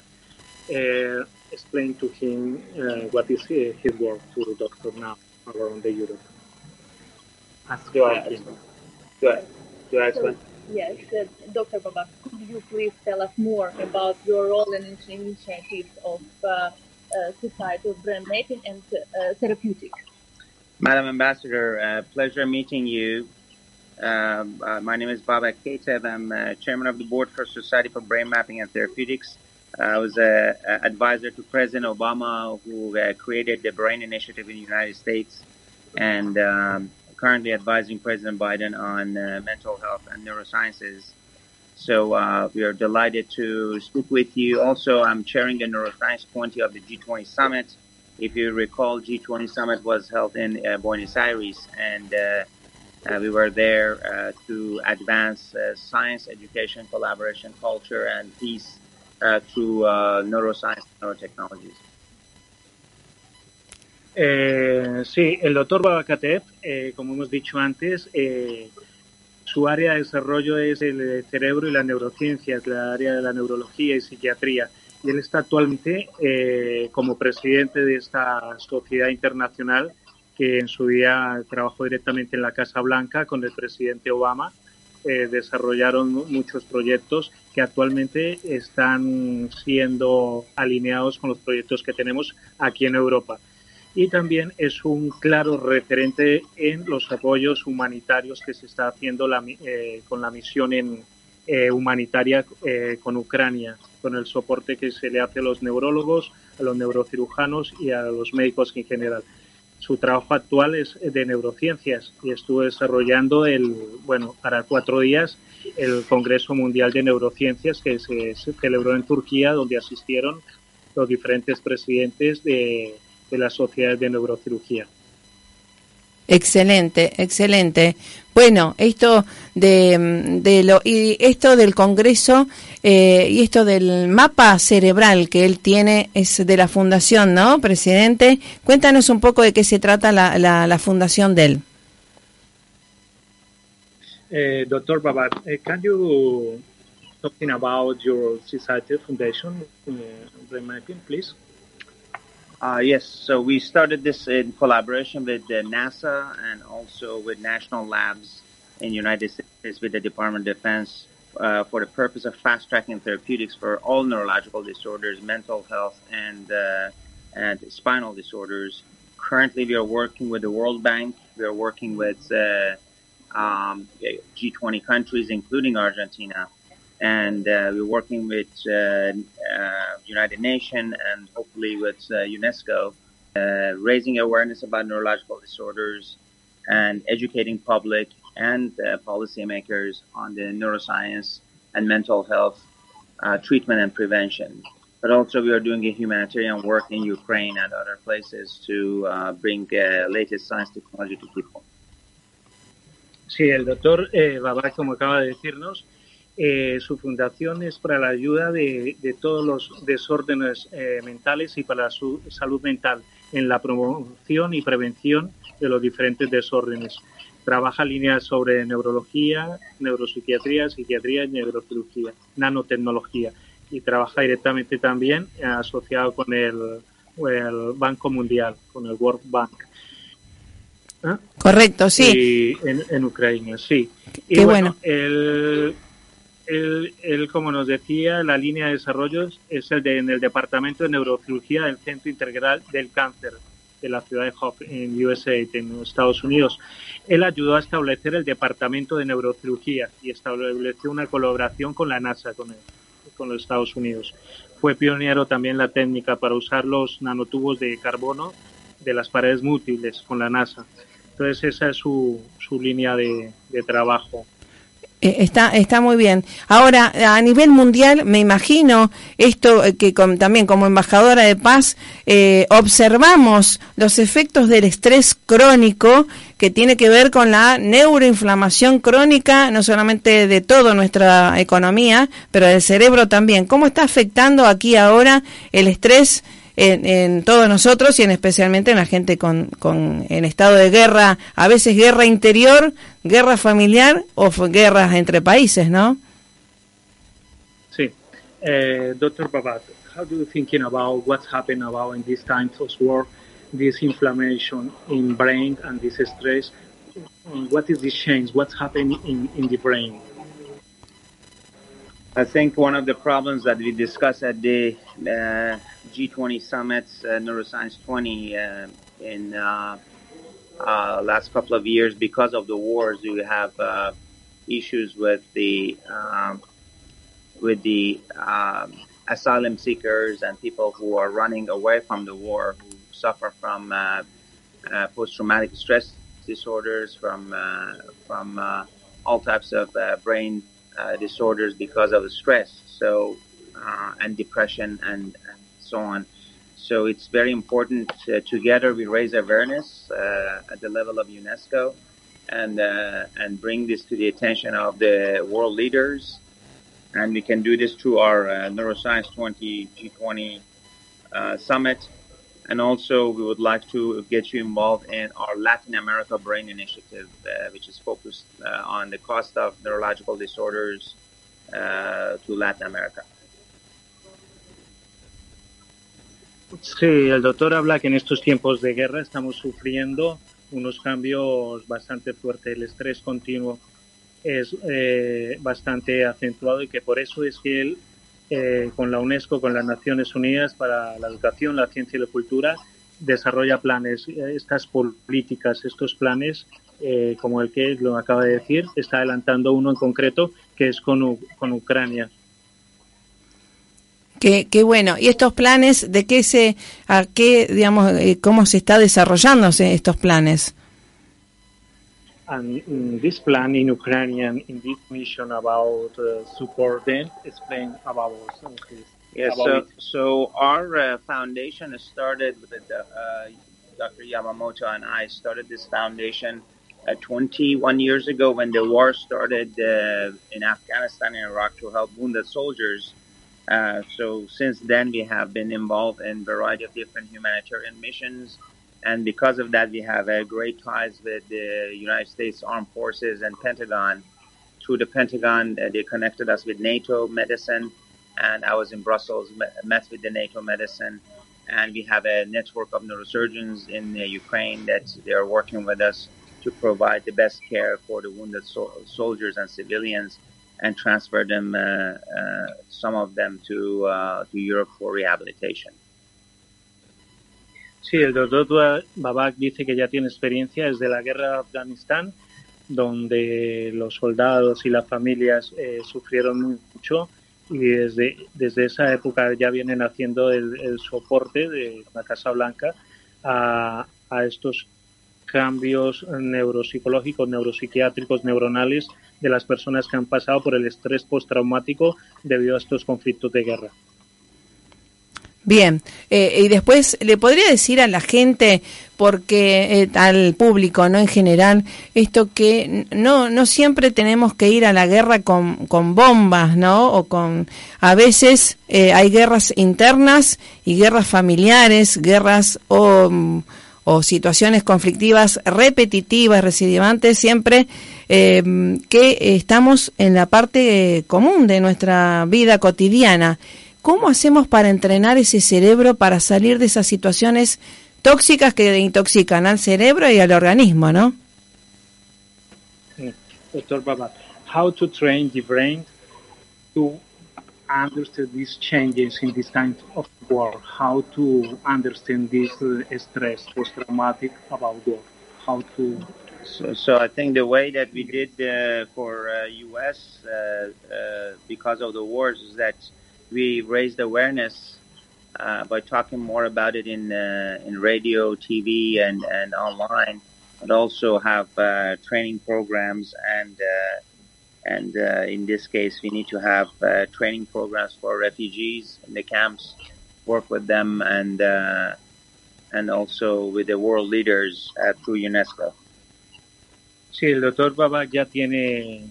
Speaker 5: Uh, explain to him uh, what is his work to the doctor now around the Europe.
Speaker 6: Ask I, do I explain?
Speaker 7: Yes, uh, Dr. Babak, could you please tell us more about your role and initiatives of uh, uh, Brain Mapping and uh, Therapeutics?
Speaker 6: Madam Ambassador, uh, pleasure meeting you. Um, uh, my name is Babak Ketev. I'm chairman of the board for Society for Brain Mapping and Therapeutics. I was an advisor to President Obama, who created the Brain Initiative in the United States, and um, currently advising President Biden on uh, mental health and neurosciences. So uh, we are delighted to speak with you. Also, I'm chairing the Neuroscience 20 of the G20 Summit. If you recall, G20 Summit was held in uh, Buenos Aires, and we were there to advance science, education, collaboration, culture, and peace through neuroscience and neurotechnologies.
Speaker 5: Eh, sí, el doctor Babakatev, eh, como hemos dicho antes, eh, su área de desarrollo es el cerebro y la neurociencia, es la área de la neurología y psiquiatría. Y él está actualmente eh, como presidente de esta sociedad internacional que en su día trabajó directamente en la Casa Blanca con el presidente Obama. Eh, desarrollaron muchos proyectos que actualmente están siendo alineados con los proyectos que tenemos aquí en Europa y también es un claro referente en los apoyos humanitarios que se está haciendo eh, con la misión eh, humanitaria eh, con Ucrania, con el soporte que se le hace a los neurólogos, a los neurocirujanos y a los médicos en general. Su trabajo actual es de neurociencias y estuvo desarrollando el, bueno, para cuatro días el Congreso Mundial de Neurociencias que se celebró en Turquía, donde asistieron los diferentes presidentes de, de las sociedades de neurocirugía.
Speaker 2: Excelente, excelente. Bueno, esto de, de lo y esto del Congreso eh, y esto del mapa cerebral que él tiene es de la fundación, ¿no, presidente? Cuéntanos un poco de qué se trata la, la, la fundación de él.
Speaker 5: Eh, Doctor Babat, uh, can you talking about your society foundation, uh, Mapping, please?
Speaker 6: Uh, yes, so we started this in collaboration with uh, NASA and also with national labs in United States with the Department of Defense uh, for the purpose of fast tracking therapeutics for all neurological disorders, mental health, and uh, and spinal disorders. Currently, we are working with the World Bank. We are working with uh, um, G20 countries, including Argentina, and uh, we're working with uh, uh, United Nations and hopefully with uh, UNESCO, uh, raising awareness about neurological disorders and educating public and policymakers on the neuroscience and mental health treatment and prevention. but also we are doing a humanitarian work in Ukraine and other places to bring latest science technology to people.
Speaker 5: Sí, el doctor eh, Babak, como acaba de decirnos, eh, su fundación es para la ayuda de, de todos los desórdenes eh, mentales y para su salud mental en la promoción y prevención de los diferentes desórdenes. Trabaja líneas sobre neurología, neuropsiquiatría, psiquiatría y neurocirugía, nanotecnología. Y trabaja directamente también eh, asociado con el, el Banco Mundial, con el World Bank. ¿Ah?
Speaker 2: Correcto, sí.
Speaker 5: Y en, en Ucrania, sí. Y
Speaker 2: Qué
Speaker 5: bueno,
Speaker 2: bueno.
Speaker 5: el, el, el, como nos decía, la línea de desarrollo es el de, en el Departamento de Neurocirugía del Centro Integral del Cáncer de la ciudad de Hope, en USA, en Estados Unidos. Él ayudó a establecer el Departamento de Neurocirugía y estableció una colaboración con la NASA, con, el, con los Estados Unidos. Fue pionero también la técnica para usar los nanotubos de carbono de las paredes múltiples con la NASA. Entonces esa es su, su línea de, de trabajo.
Speaker 2: Eh, Está, está muy bien. Ahora, a nivel mundial, me imagino esto eh, que también como embajadora de paz eh, observamos los efectos del estrés crónico que tiene que ver con la neuroinflamación crónica, no solamente de toda nuestra economía, pero del cerebro también. ¿Cómo está afectando aquí ahora el estrés en, en todos nosotros y en especialmente en la gente con, con en estado de guerra, a veces guerra interior, guerra familiar o guerras entre países, ¿no?
Speaker 5: Sí. Uh, Dr. Babat, how do you thinking about what's happened about in these times of war, this inflammation in brain and this stress? What is this change? What's happening in, in the brain?
Speaker 6: I think one of the problems that we discussed at the uh, G20 summits, uh, Neuroscience 20, uh, in uh, uh, last couple of years, because of the wars, we have uh, issues with the um, with the um, asylum seekers and people who are running away from the war, who suffer from post-traumatic stress disorders, from from all types of brain uh, disorders because of stress. So uh, and depression and, and so on. So it's very important. Uh, together, we raise awareness uh, at the level of UNESCO and uh, and bring this to the attention of the world leaders. And we can do this through our Neuroscience 20 G20 uh, summit. And also, we would like to get you involved in our Latin America Brain Initiative, uh, which is focused uh, on the cost of neurological disorders uh, to Latin America.
Speaker 5: Sí, el doctor habla que en estos tiempos de guerra estamos sufriendo unos cambios bastante fuertes. El estrés continuo es eh, bastante acentuado y que por eso es que él, eh, con la UNESCO, con las Naciones Unidas para la Educación, la Ciencia y la Cultura, desarrolla planes, eh, estas políticas, estos planes, eh, como el que lo acaba de decir, está adelantando uno en concreto que es con, con Ucrania.
Speaker 2: Qué, qué bueno. ¿Y estos planes, de qué se, a qué, digamos, eh, cómo se está desarrollándose estos planes?
Speaker 5: And this plan in Ukrainian, in this mission about uh, support them, explain about this. About
Speaker 6: so,
Speaker 5: it.
Speaker 6: so our uh, foundation started with uh, Dr. Yamamoto and I started this foundation uh, 21 years ago when the war started uh, in Afghanistan and Iraq to help wounded soldiers. Uh, so since then we have been involved in a variety of different humanitarian missions. And because of that, we have great ties with the United States Armed Forces and Pentagon. Through the Pentagon, uh, they connected us with NATO medicine and I was in Brussels, met, met with the NATO medicine, and we have a network of neurosurgeons in uh, Ukraine that they are working with us to provide the best care for the wounded so- soldiers and civilians, and transfer them, uh, uh, some of them to uh, to Europe for rehabilitation.
Speaker 5: Sí, el doctor Babak dice que ya tiene experiencia desde la guerra de Afganistán, donde los soldados y las familias eh, sufrieron mucho y desde, desde esa época ya vienen haciendo el, soporte de la Casa Blanca a, a estos cambios neuropsicológicos, neuropsiquiátricos, neuronales de las personas que han pasado por el estrés postraumático debido a estos conflictos de guerra.
Speaker 2: Bien, eh, y después le podría decir a la gente, porque eh, al público, no en general, esto que no no siempre tenemos que ir a la guerra con, con bombas, ¿no? O con a veces eh, hay guerras internas y guerras familiares, guerras o, o situaciones conflictivas repetitivas, recidivantes, siempre que estamos en la parte común de nuestra vida cotidiana ¿Cómo hacemos para entrenar ese cerebro para salir de esas situaciones tóxicas que intoxican al cerebro y al organismo, no?
Speaker 5: Doctor Baba, how to train the brain to understand these changes in this kind of war? How to understand this uh, stress, post-traumatic about war? How to
Speaker 6: so, so I think the way that we did uh, for uh, U.S. Uh, uh, because of the wars is that we raised awareness uh, by talking more about it in uh, in radio, TV, and and online, and also have uh, training programs and uh, and uh, in this case, we need to have uh, training programs for refugees in the camps, work with them, and and also with the world leaders through UNESCO.
Speaker 5: Sí, el doctor Baba ya tiene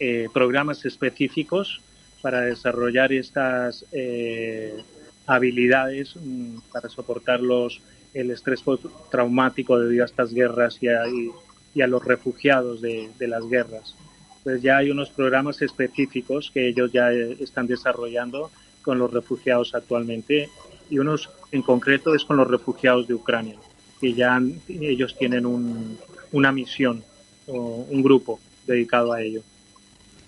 Speaker 5: eh, programas específicos para desarrollar estas eh, habilidades mm, para soportar los, el estrés traumático debido a estas guerras y a, y a los refugiados de, de, las guerras. Pues ya hay unos programas específicos que ellos ya eh, están desarrollando con los refugiados actualmente y unos en concreto es con los refugiados de Ucrania, que ya ellos tienen un, una misión o un grupo dedicado a ello.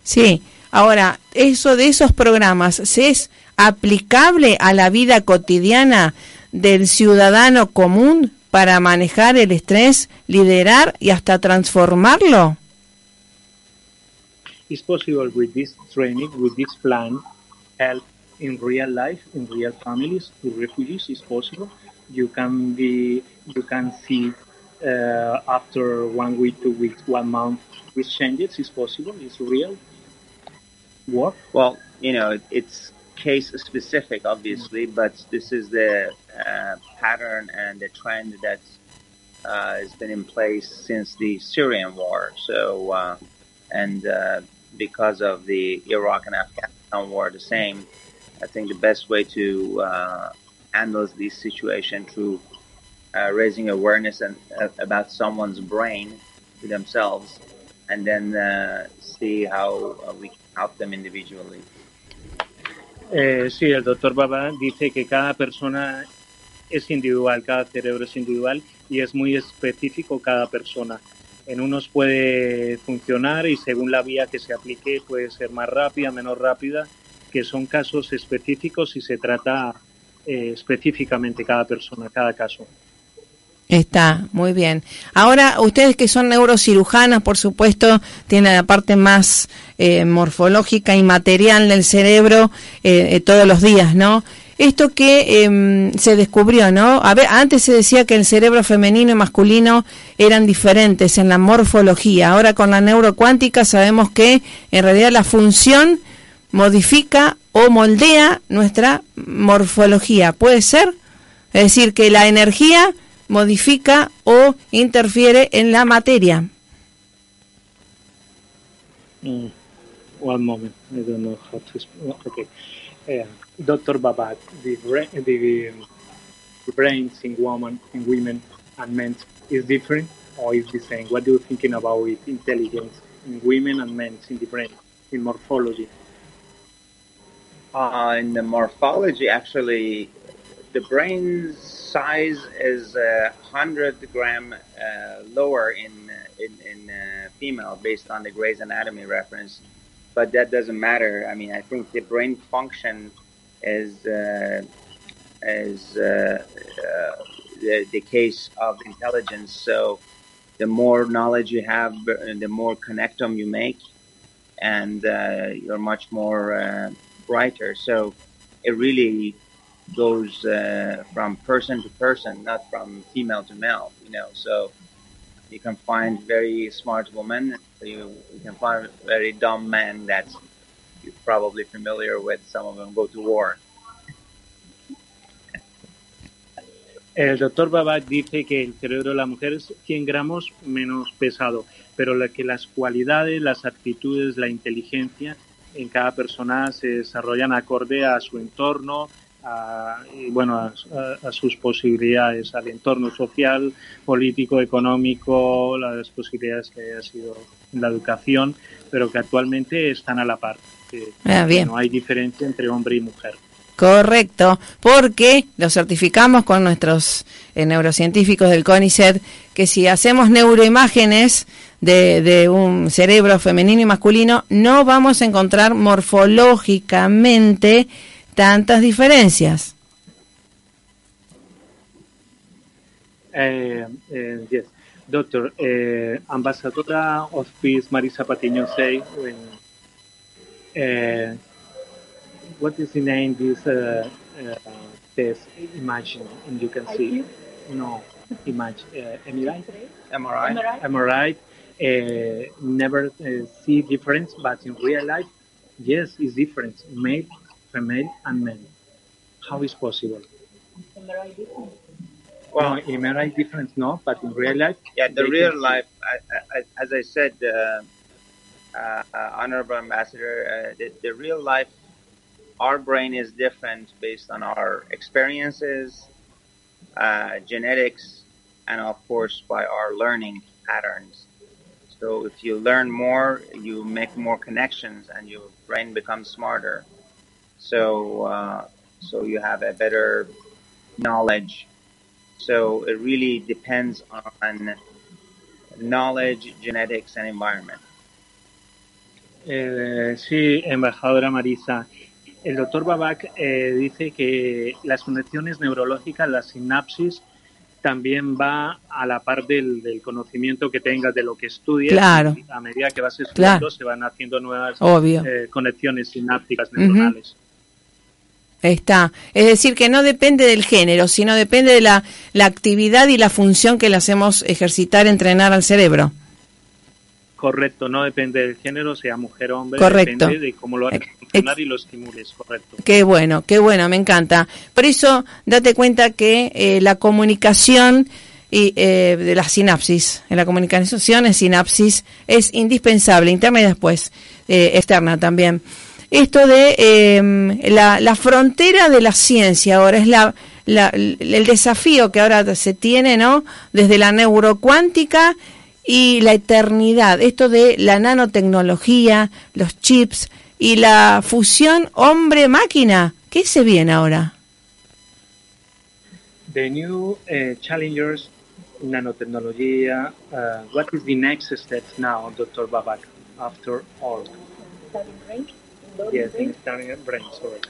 Speaker 2: Sí, Ahora, eso de esos programas, ¿se es aplicable a la vida cotidiana del ciudadano común para manejar el estrés, liderar y hasta transformarlo?
Speaker 5: Is possible with this training, with this plan, help in real life, in real families, with refugees is possible. You can be, you can see uh, after one week, two weeks, one month, with changes is possible. It's real.
Speaker 6: Well, you know, it's case specific, obviously, but this is the uh, pattern and the trend that uh, has been in place since the Syrian war. So, uh, and uh, because of the Iraq and Afghanistan war, the same. I think the best way to uh, handle this situation through uh, raising awareness and, about someone's brain to themselves, and then see how we can help them individually.
Speaker 5: Eh, sí, el doctor Baba dice que cada persona es individual, cada cerebro es individual y es muy específico cada persona. En unos puede funcionar y según la vía que se aplique puede ser más rápida, menos rápida, que son casos específicos y se trata eh, específicamente cada persona, cada caso.
Speaker 2: Está, muy bien. Ahora, ustedes que son neurocirujanas, por supuesto, tienen la parte más eh, morfológica y material del cerebro eh, eh, todos los días, ¿no? Esto que em, se descubrió, ¿no? A ver, antes se decía que el cerebro femenino y masculino eran diferentes en la morfología. Ahora con la neurocuántica sabemos que en realidad la función modifica o moldea nuestra morfología. ¿Puede ser? Es decir, que la energía modifica o interfiere en la materia.
Speaker 5: Mm, one moment, I don't know how to. Okay, uh, Doctor Babat, the, the, the brains in women, in women and men is different or is the same? What do you thinking about it, intelligence in women and men in the brain in morphology?
Speaker 6: Uh, in the morphology, actually, the brain size is uh, 100 gram uh, lower in in, in uh, female based on the Gray's Anatomy reference, but that doesn't matter. I mean, I think the brain function is uh, is uh, uh, the, the case of intelligence. So, the more knowledge you have, the more connectum you make, and you're much more brighter. So, it really goes uh, from person to person, not from female to male. You know, so you can find very smart women. You, you can find very dumb men that you're probably familiar with. Some of them go to war.
Speaker 5: El doctor Babak dice que el cerebro de la mujer es 100 gramos menos pesado, pero que las cualidades, las actitudes, la inteligencia en cada persona se desarrollan acorde a su entorno, a, y bueno, a, a, sus posibilidades, al entorno social, político, económico, las posibilidades que haya sido en la educación, pero que actualmente están a la par. Que,
Speaker 2: Ah, bien.
Speaker 5: No hay diferencia entre hombre y mujer.
Speaker 2: Correcto, porque lo certificamos con nuestros eh, neurocientíficos del CONICET que si hacemos neuroimágenes de, de un cerebro femenino y masculino, no vamos a encontrar morfológicamente tantas diferencias.
Speaker 5: Uh, uh, yes, Doctor, uh, Ambassadora of Peace Marisa Patiño say when uh, what is the name this uh, uh, test imagine and you can see no image uh, MRI
Speaker 6: MRI.
Speaker 5: MRI uh, never uh, see difference but in real life yes is difference male female and men how is possible well no, in MRI difference no but in real life
Speaker 6: Yeah, the real
Speaker 5: can
Speaker 6: life, I, I, as I said, uh, uh, uh, Honorable Ambassador, uh, the, the real life, our brain is different based on our experiences, uh, genetics, and of course by our learning patterns. So if you learn more, you make more connections, and your brain becomes smarter. So uh, so you have a better knowledge. So it really depends on knowledge, genetics, and environment.
Speaker 5: Eh, sí, embajadora Marisa. El doctor Babak eh, dice que las conexiones neurológicas, la sinapsis, también va a la par del, del conocimiento que tengas de lo que estudias.
Speaker 2: Claro.
Speaker 5: A medida que vas estudiando,
Speaker 2: Claro.
Speaker 5: se van haciendo nuevas eh, conexiones sinápticas neuronales.
Speaker 2: Está. Es decir, que no depende del género, sino depende de la, la actividad y la función que le hacemos ejercitar, entrenar al cerebro.
Speaker 5: Correcto, no depende del género, sea mujer o hombre,
Speaker 2: Correcto.
Speaker 5: depende de cómo lo hagas funcionar y lo estimules, correcto.
Speaker 2: Qué bueno, qué bueno, me encanta. Por eso, date cuenta que eh, la comunicación y, eh, de la sinapsis, en la comunicación en sinapsis es indispensable, interna y después eh, externa también. Esto de eh, la, la frontera de la ciencia ahora es la, la- el desafío que ahora se tiene, ¿no? Desde la neurocuántica y la eternidad, esto de la nanotecnología, los chips y la fusión hombre-máquina. ¿Qué se viene ahora?
Speaker 5: The new uh, challengers, nanotecnología. Uh, what is the next step now, Dr. Babak, after all? Yes, studying brain, sorry.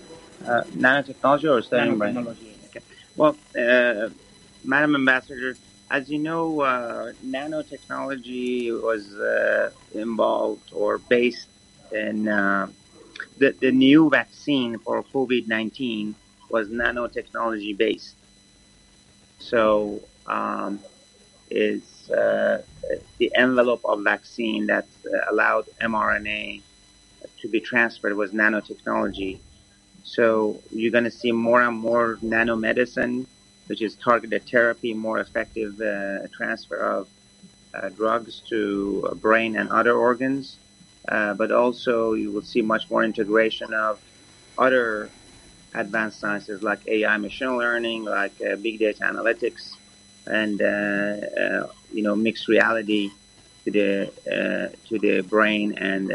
Speaker 6: Uh, nanotechnology or studying brain? Okay. Well, uh, Madam Ambassador, as you know, uh, nanotechnology was uh, involved or based in uh, the, the new vaccine for COVID 19 was nanotechnology based. So, um, is uh, the envelope of vaccine that uh, allowed mRNA to be transferred was nanotechnology. So you're going to see more and more nanomedicine, which is targeted therapy, more effective uh, transfer of uh, drugs to uh, brain and other organs. Uh, but also you will see much more integration of other advanced sciences like AI, machine learning, like uh, big data analytics, and uh, you know mixed reality to the to the brain and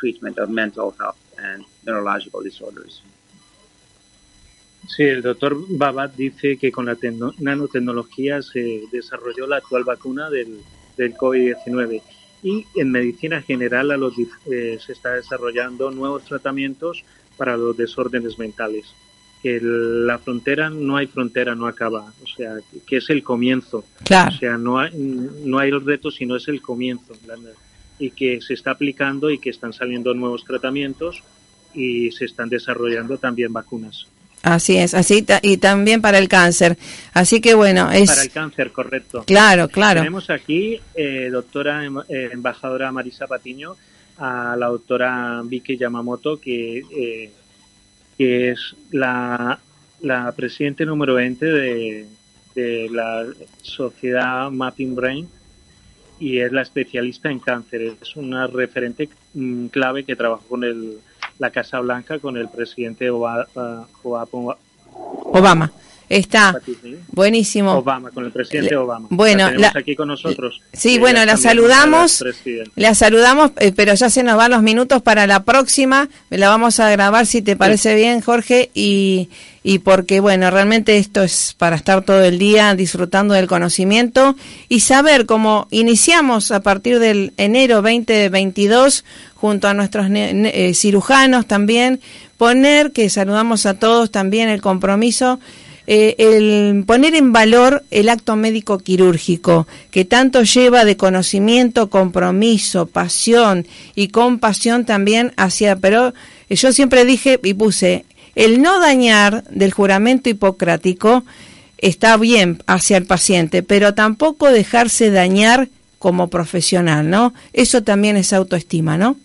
Speaker 6: treatment of mental health and neurological disorders.
Speaker 5: Sí, el doctor Babat dice que con la tecno- nanotecnología se desarrolló la actual vacuna del, del COVID-19 y en medicina general a los dif- eh, se está desarrollando nuevos tratamientos para los desórdenes mentales. Que el- la frontera no hay frontera, no acaba, o sea, que es el comienzo.
Speaker 2: Claro.
Speaker 5: O sea, no hay, no hay el reto, sino es el comienzo. La- Y que se está aplicando y que están saliendo nuevos tratamientos y se están desarrollando también vacunas.
Speaker 2: Así es, así y también para el cáncer. Así que bueno, es
Speaker 5: Para el cáncer, correcto.
Speaker 2: claro, claro.
Speaker 5: Tenemos aquí, eh, doctora em- eh, embajadora Marisa Patiño, a la doctora Vicky Yamamoto, que, eh, que es la, la presidente número 20 de, de la sociedad Mapping Brain y es la especialista en cáncer. Es una referente mm, clave que trabajó con el, la Casa Blanca, con el presidente Obama.
Speaker 2: Obama. Está buenísimo.
Speaker 5: Obama, con el presidente Obama.
Speaker 2: Bueno,
Speaker 5: la tenemos aquí con nosotros.
Speaker 2: Sí, bueno, la saludamos. La saludamos, eh, pero ya se nos van los minutos para la próxima. La vamos a grabar si te parece bien, Jorge, y, y porque, bueno, realmente esto es para estar todo el día disfrutando del conocimiento y saber cómo iniciamos a partir del enero 2022 junto a nuestros eh, cirujanos también, poner, que saludamos a todos también, el compromiso eh, el poner en valor el acto médico quirúrgico, que tanto lleva de conocimiento, compromiso, pasión y compasión también hacia, pero yo siempre dije y puse, el no dañar del juramento hipocrático está bien hacia el paciente, pero tampoco dejarse dañar como profesional, ¿no? Eso también es autoestima, ¿no?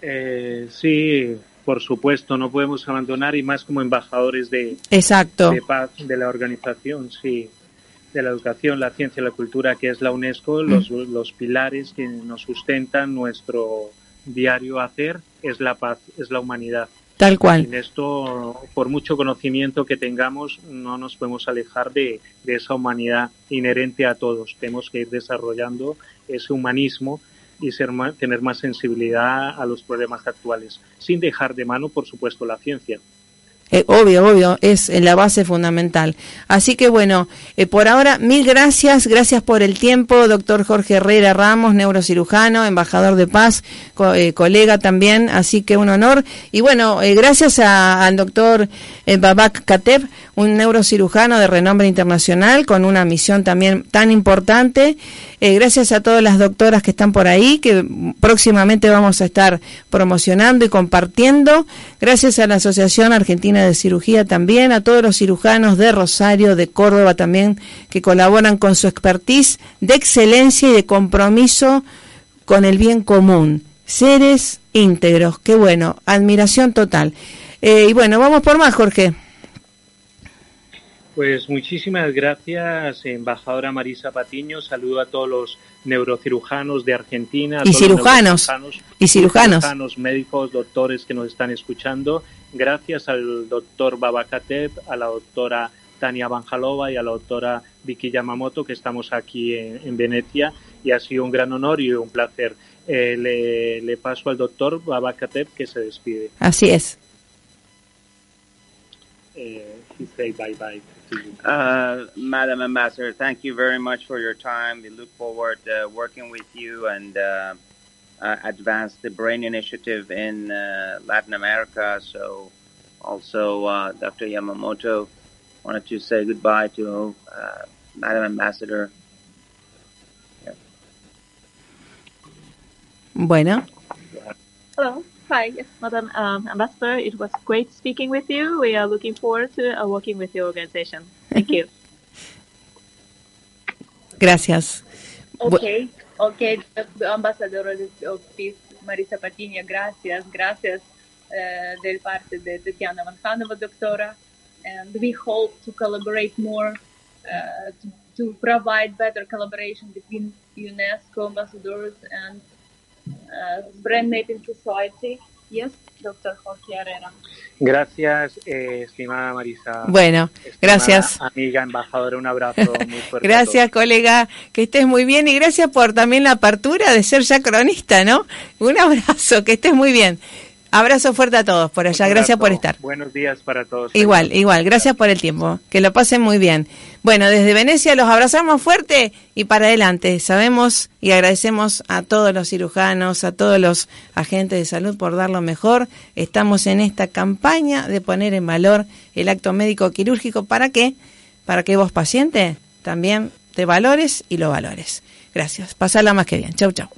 Speaker 5: Eh, sí, por supuesto, no podemos abandonar y más como embajadores de,
Speaker 2: Exacto.
Speaker 5: de paz de la organización, sí, de la educación, la ciencia y la cultura, que es la UNESCO, mm. los, los pilares que nos sustentan nuestro diario hacer es la paz, es la humanidad.
Speaker 2: Tal cual.
Speaker 5: En esto, por mucho conocimiento que tengamos, no nos podemos alejar de, de esa humanidad inherente a todos. Tenemos que ir desarrollando ese humanismo y ser tener más sensibilidad a los problemas actuales, sin dejar de mano, por supuesto, la ciencia.
Speaker 2: Eh, obvio, obvio, es la base fundamental. Así que bueno, eh, por ahora, mil gracias, gracias por el tiempo, doctor Jorge Herrera Ramos, neurocirujano, embajador de paz, eh, colega también, así que un honor. Y bueno, gracias al doctor Babak Kateb, un neurocirujano de renombre internacional, con una misión también tan importante. gracias a todas las doctoras que están por ahí, que próximamente vamos a estar promocionando y compartiendo. Gracias a la Asociación Argentina de Cirugía también, a todos los cirujanos de Rosario, de Córdoba también, que colaboran con su expertise de excelencia y de compromiso con el bien común. Seres íntegros, qué bueno, admiración total. Eh, y bueno, vamos por más, Jorge.
Speaker 5: Pues muchísimas gracias, embajadora Marisa Patiño. Saludo a todos los neurocirujanos de Argentina.
Speaker 2: y cirujanos. Y cirujanos.
Speaker 5: cirujanos. médicos, doctores que nos están escuchando gracias al doctor Babakatev, a la doctora Tania Banjalova y a la doctora Vicky Yamamoto, que estamos aquí en, Venecia, y ha sido un gran honor y un placer. Eh, le, le, paso al doctor Babakatev que se despide.
Speaker 2: Así es.
Speaker 5: Eh, he say bye bye.
Speaker 6: Uh, Madam Ambassador, thank you very much for your time. We look forward to uh, working with you and uh, uh, advanced the brain initiative in uh, Latin America. So also uh, Dr. Yamamoto wanted to say goodbye to uh, Madam Ambassador.
Speaker 2: Yeah. Bueno.
Speaker 7: Hello. Hi, yes, Madam um, Ambassador. It was great speaking with you. We are looking forward to uh, working with your organization. Thank you.
Speaker 2: Gracias.
Speaker 7: Okay. Ok, Ambassador of Peace, Marisa Patiña, gracias, gracias uh, del parte de Tatiana Vanhanova, doctora, and we hope to collaborate more uh, to, to, provide better collaboration between UNESCO ambassadors and uh, Brand Mapping Society. Yes, doctor Jorge Herrera.
Speaker 5: Gracias, eh, estimada Marisa.
Speaker 2: Bueno, gracias.
Speaker 5: Amiga, embajadora, un abrazo muy fuerte.
Speaker 2: gracias, colega, que estés muy bien y gracias por también la apertura de ser ya cronista, ¿no? Un abrazo, que estés muy bien. Abrazo fuerte a todos por allá. Gracias por estar.
Speaker 5: Buenos días para todos.
Speaker 2: Igual, igual. Gracias por el tiempo. Que lo pasen muy bien. Bueno, desde Venecia los abrazamos fuerte y para adelante. Sabemos y agradecemos a todos los cirujanos, a todos los agentes de salud por dar lo mejor. Estamos en esta campaña de poner en valor el acto médico quirúrgico. ¿Para qué? Para que vos, paciente, también te valores y lo valores. Gracias. Pasarla más que bien. Chau, chau.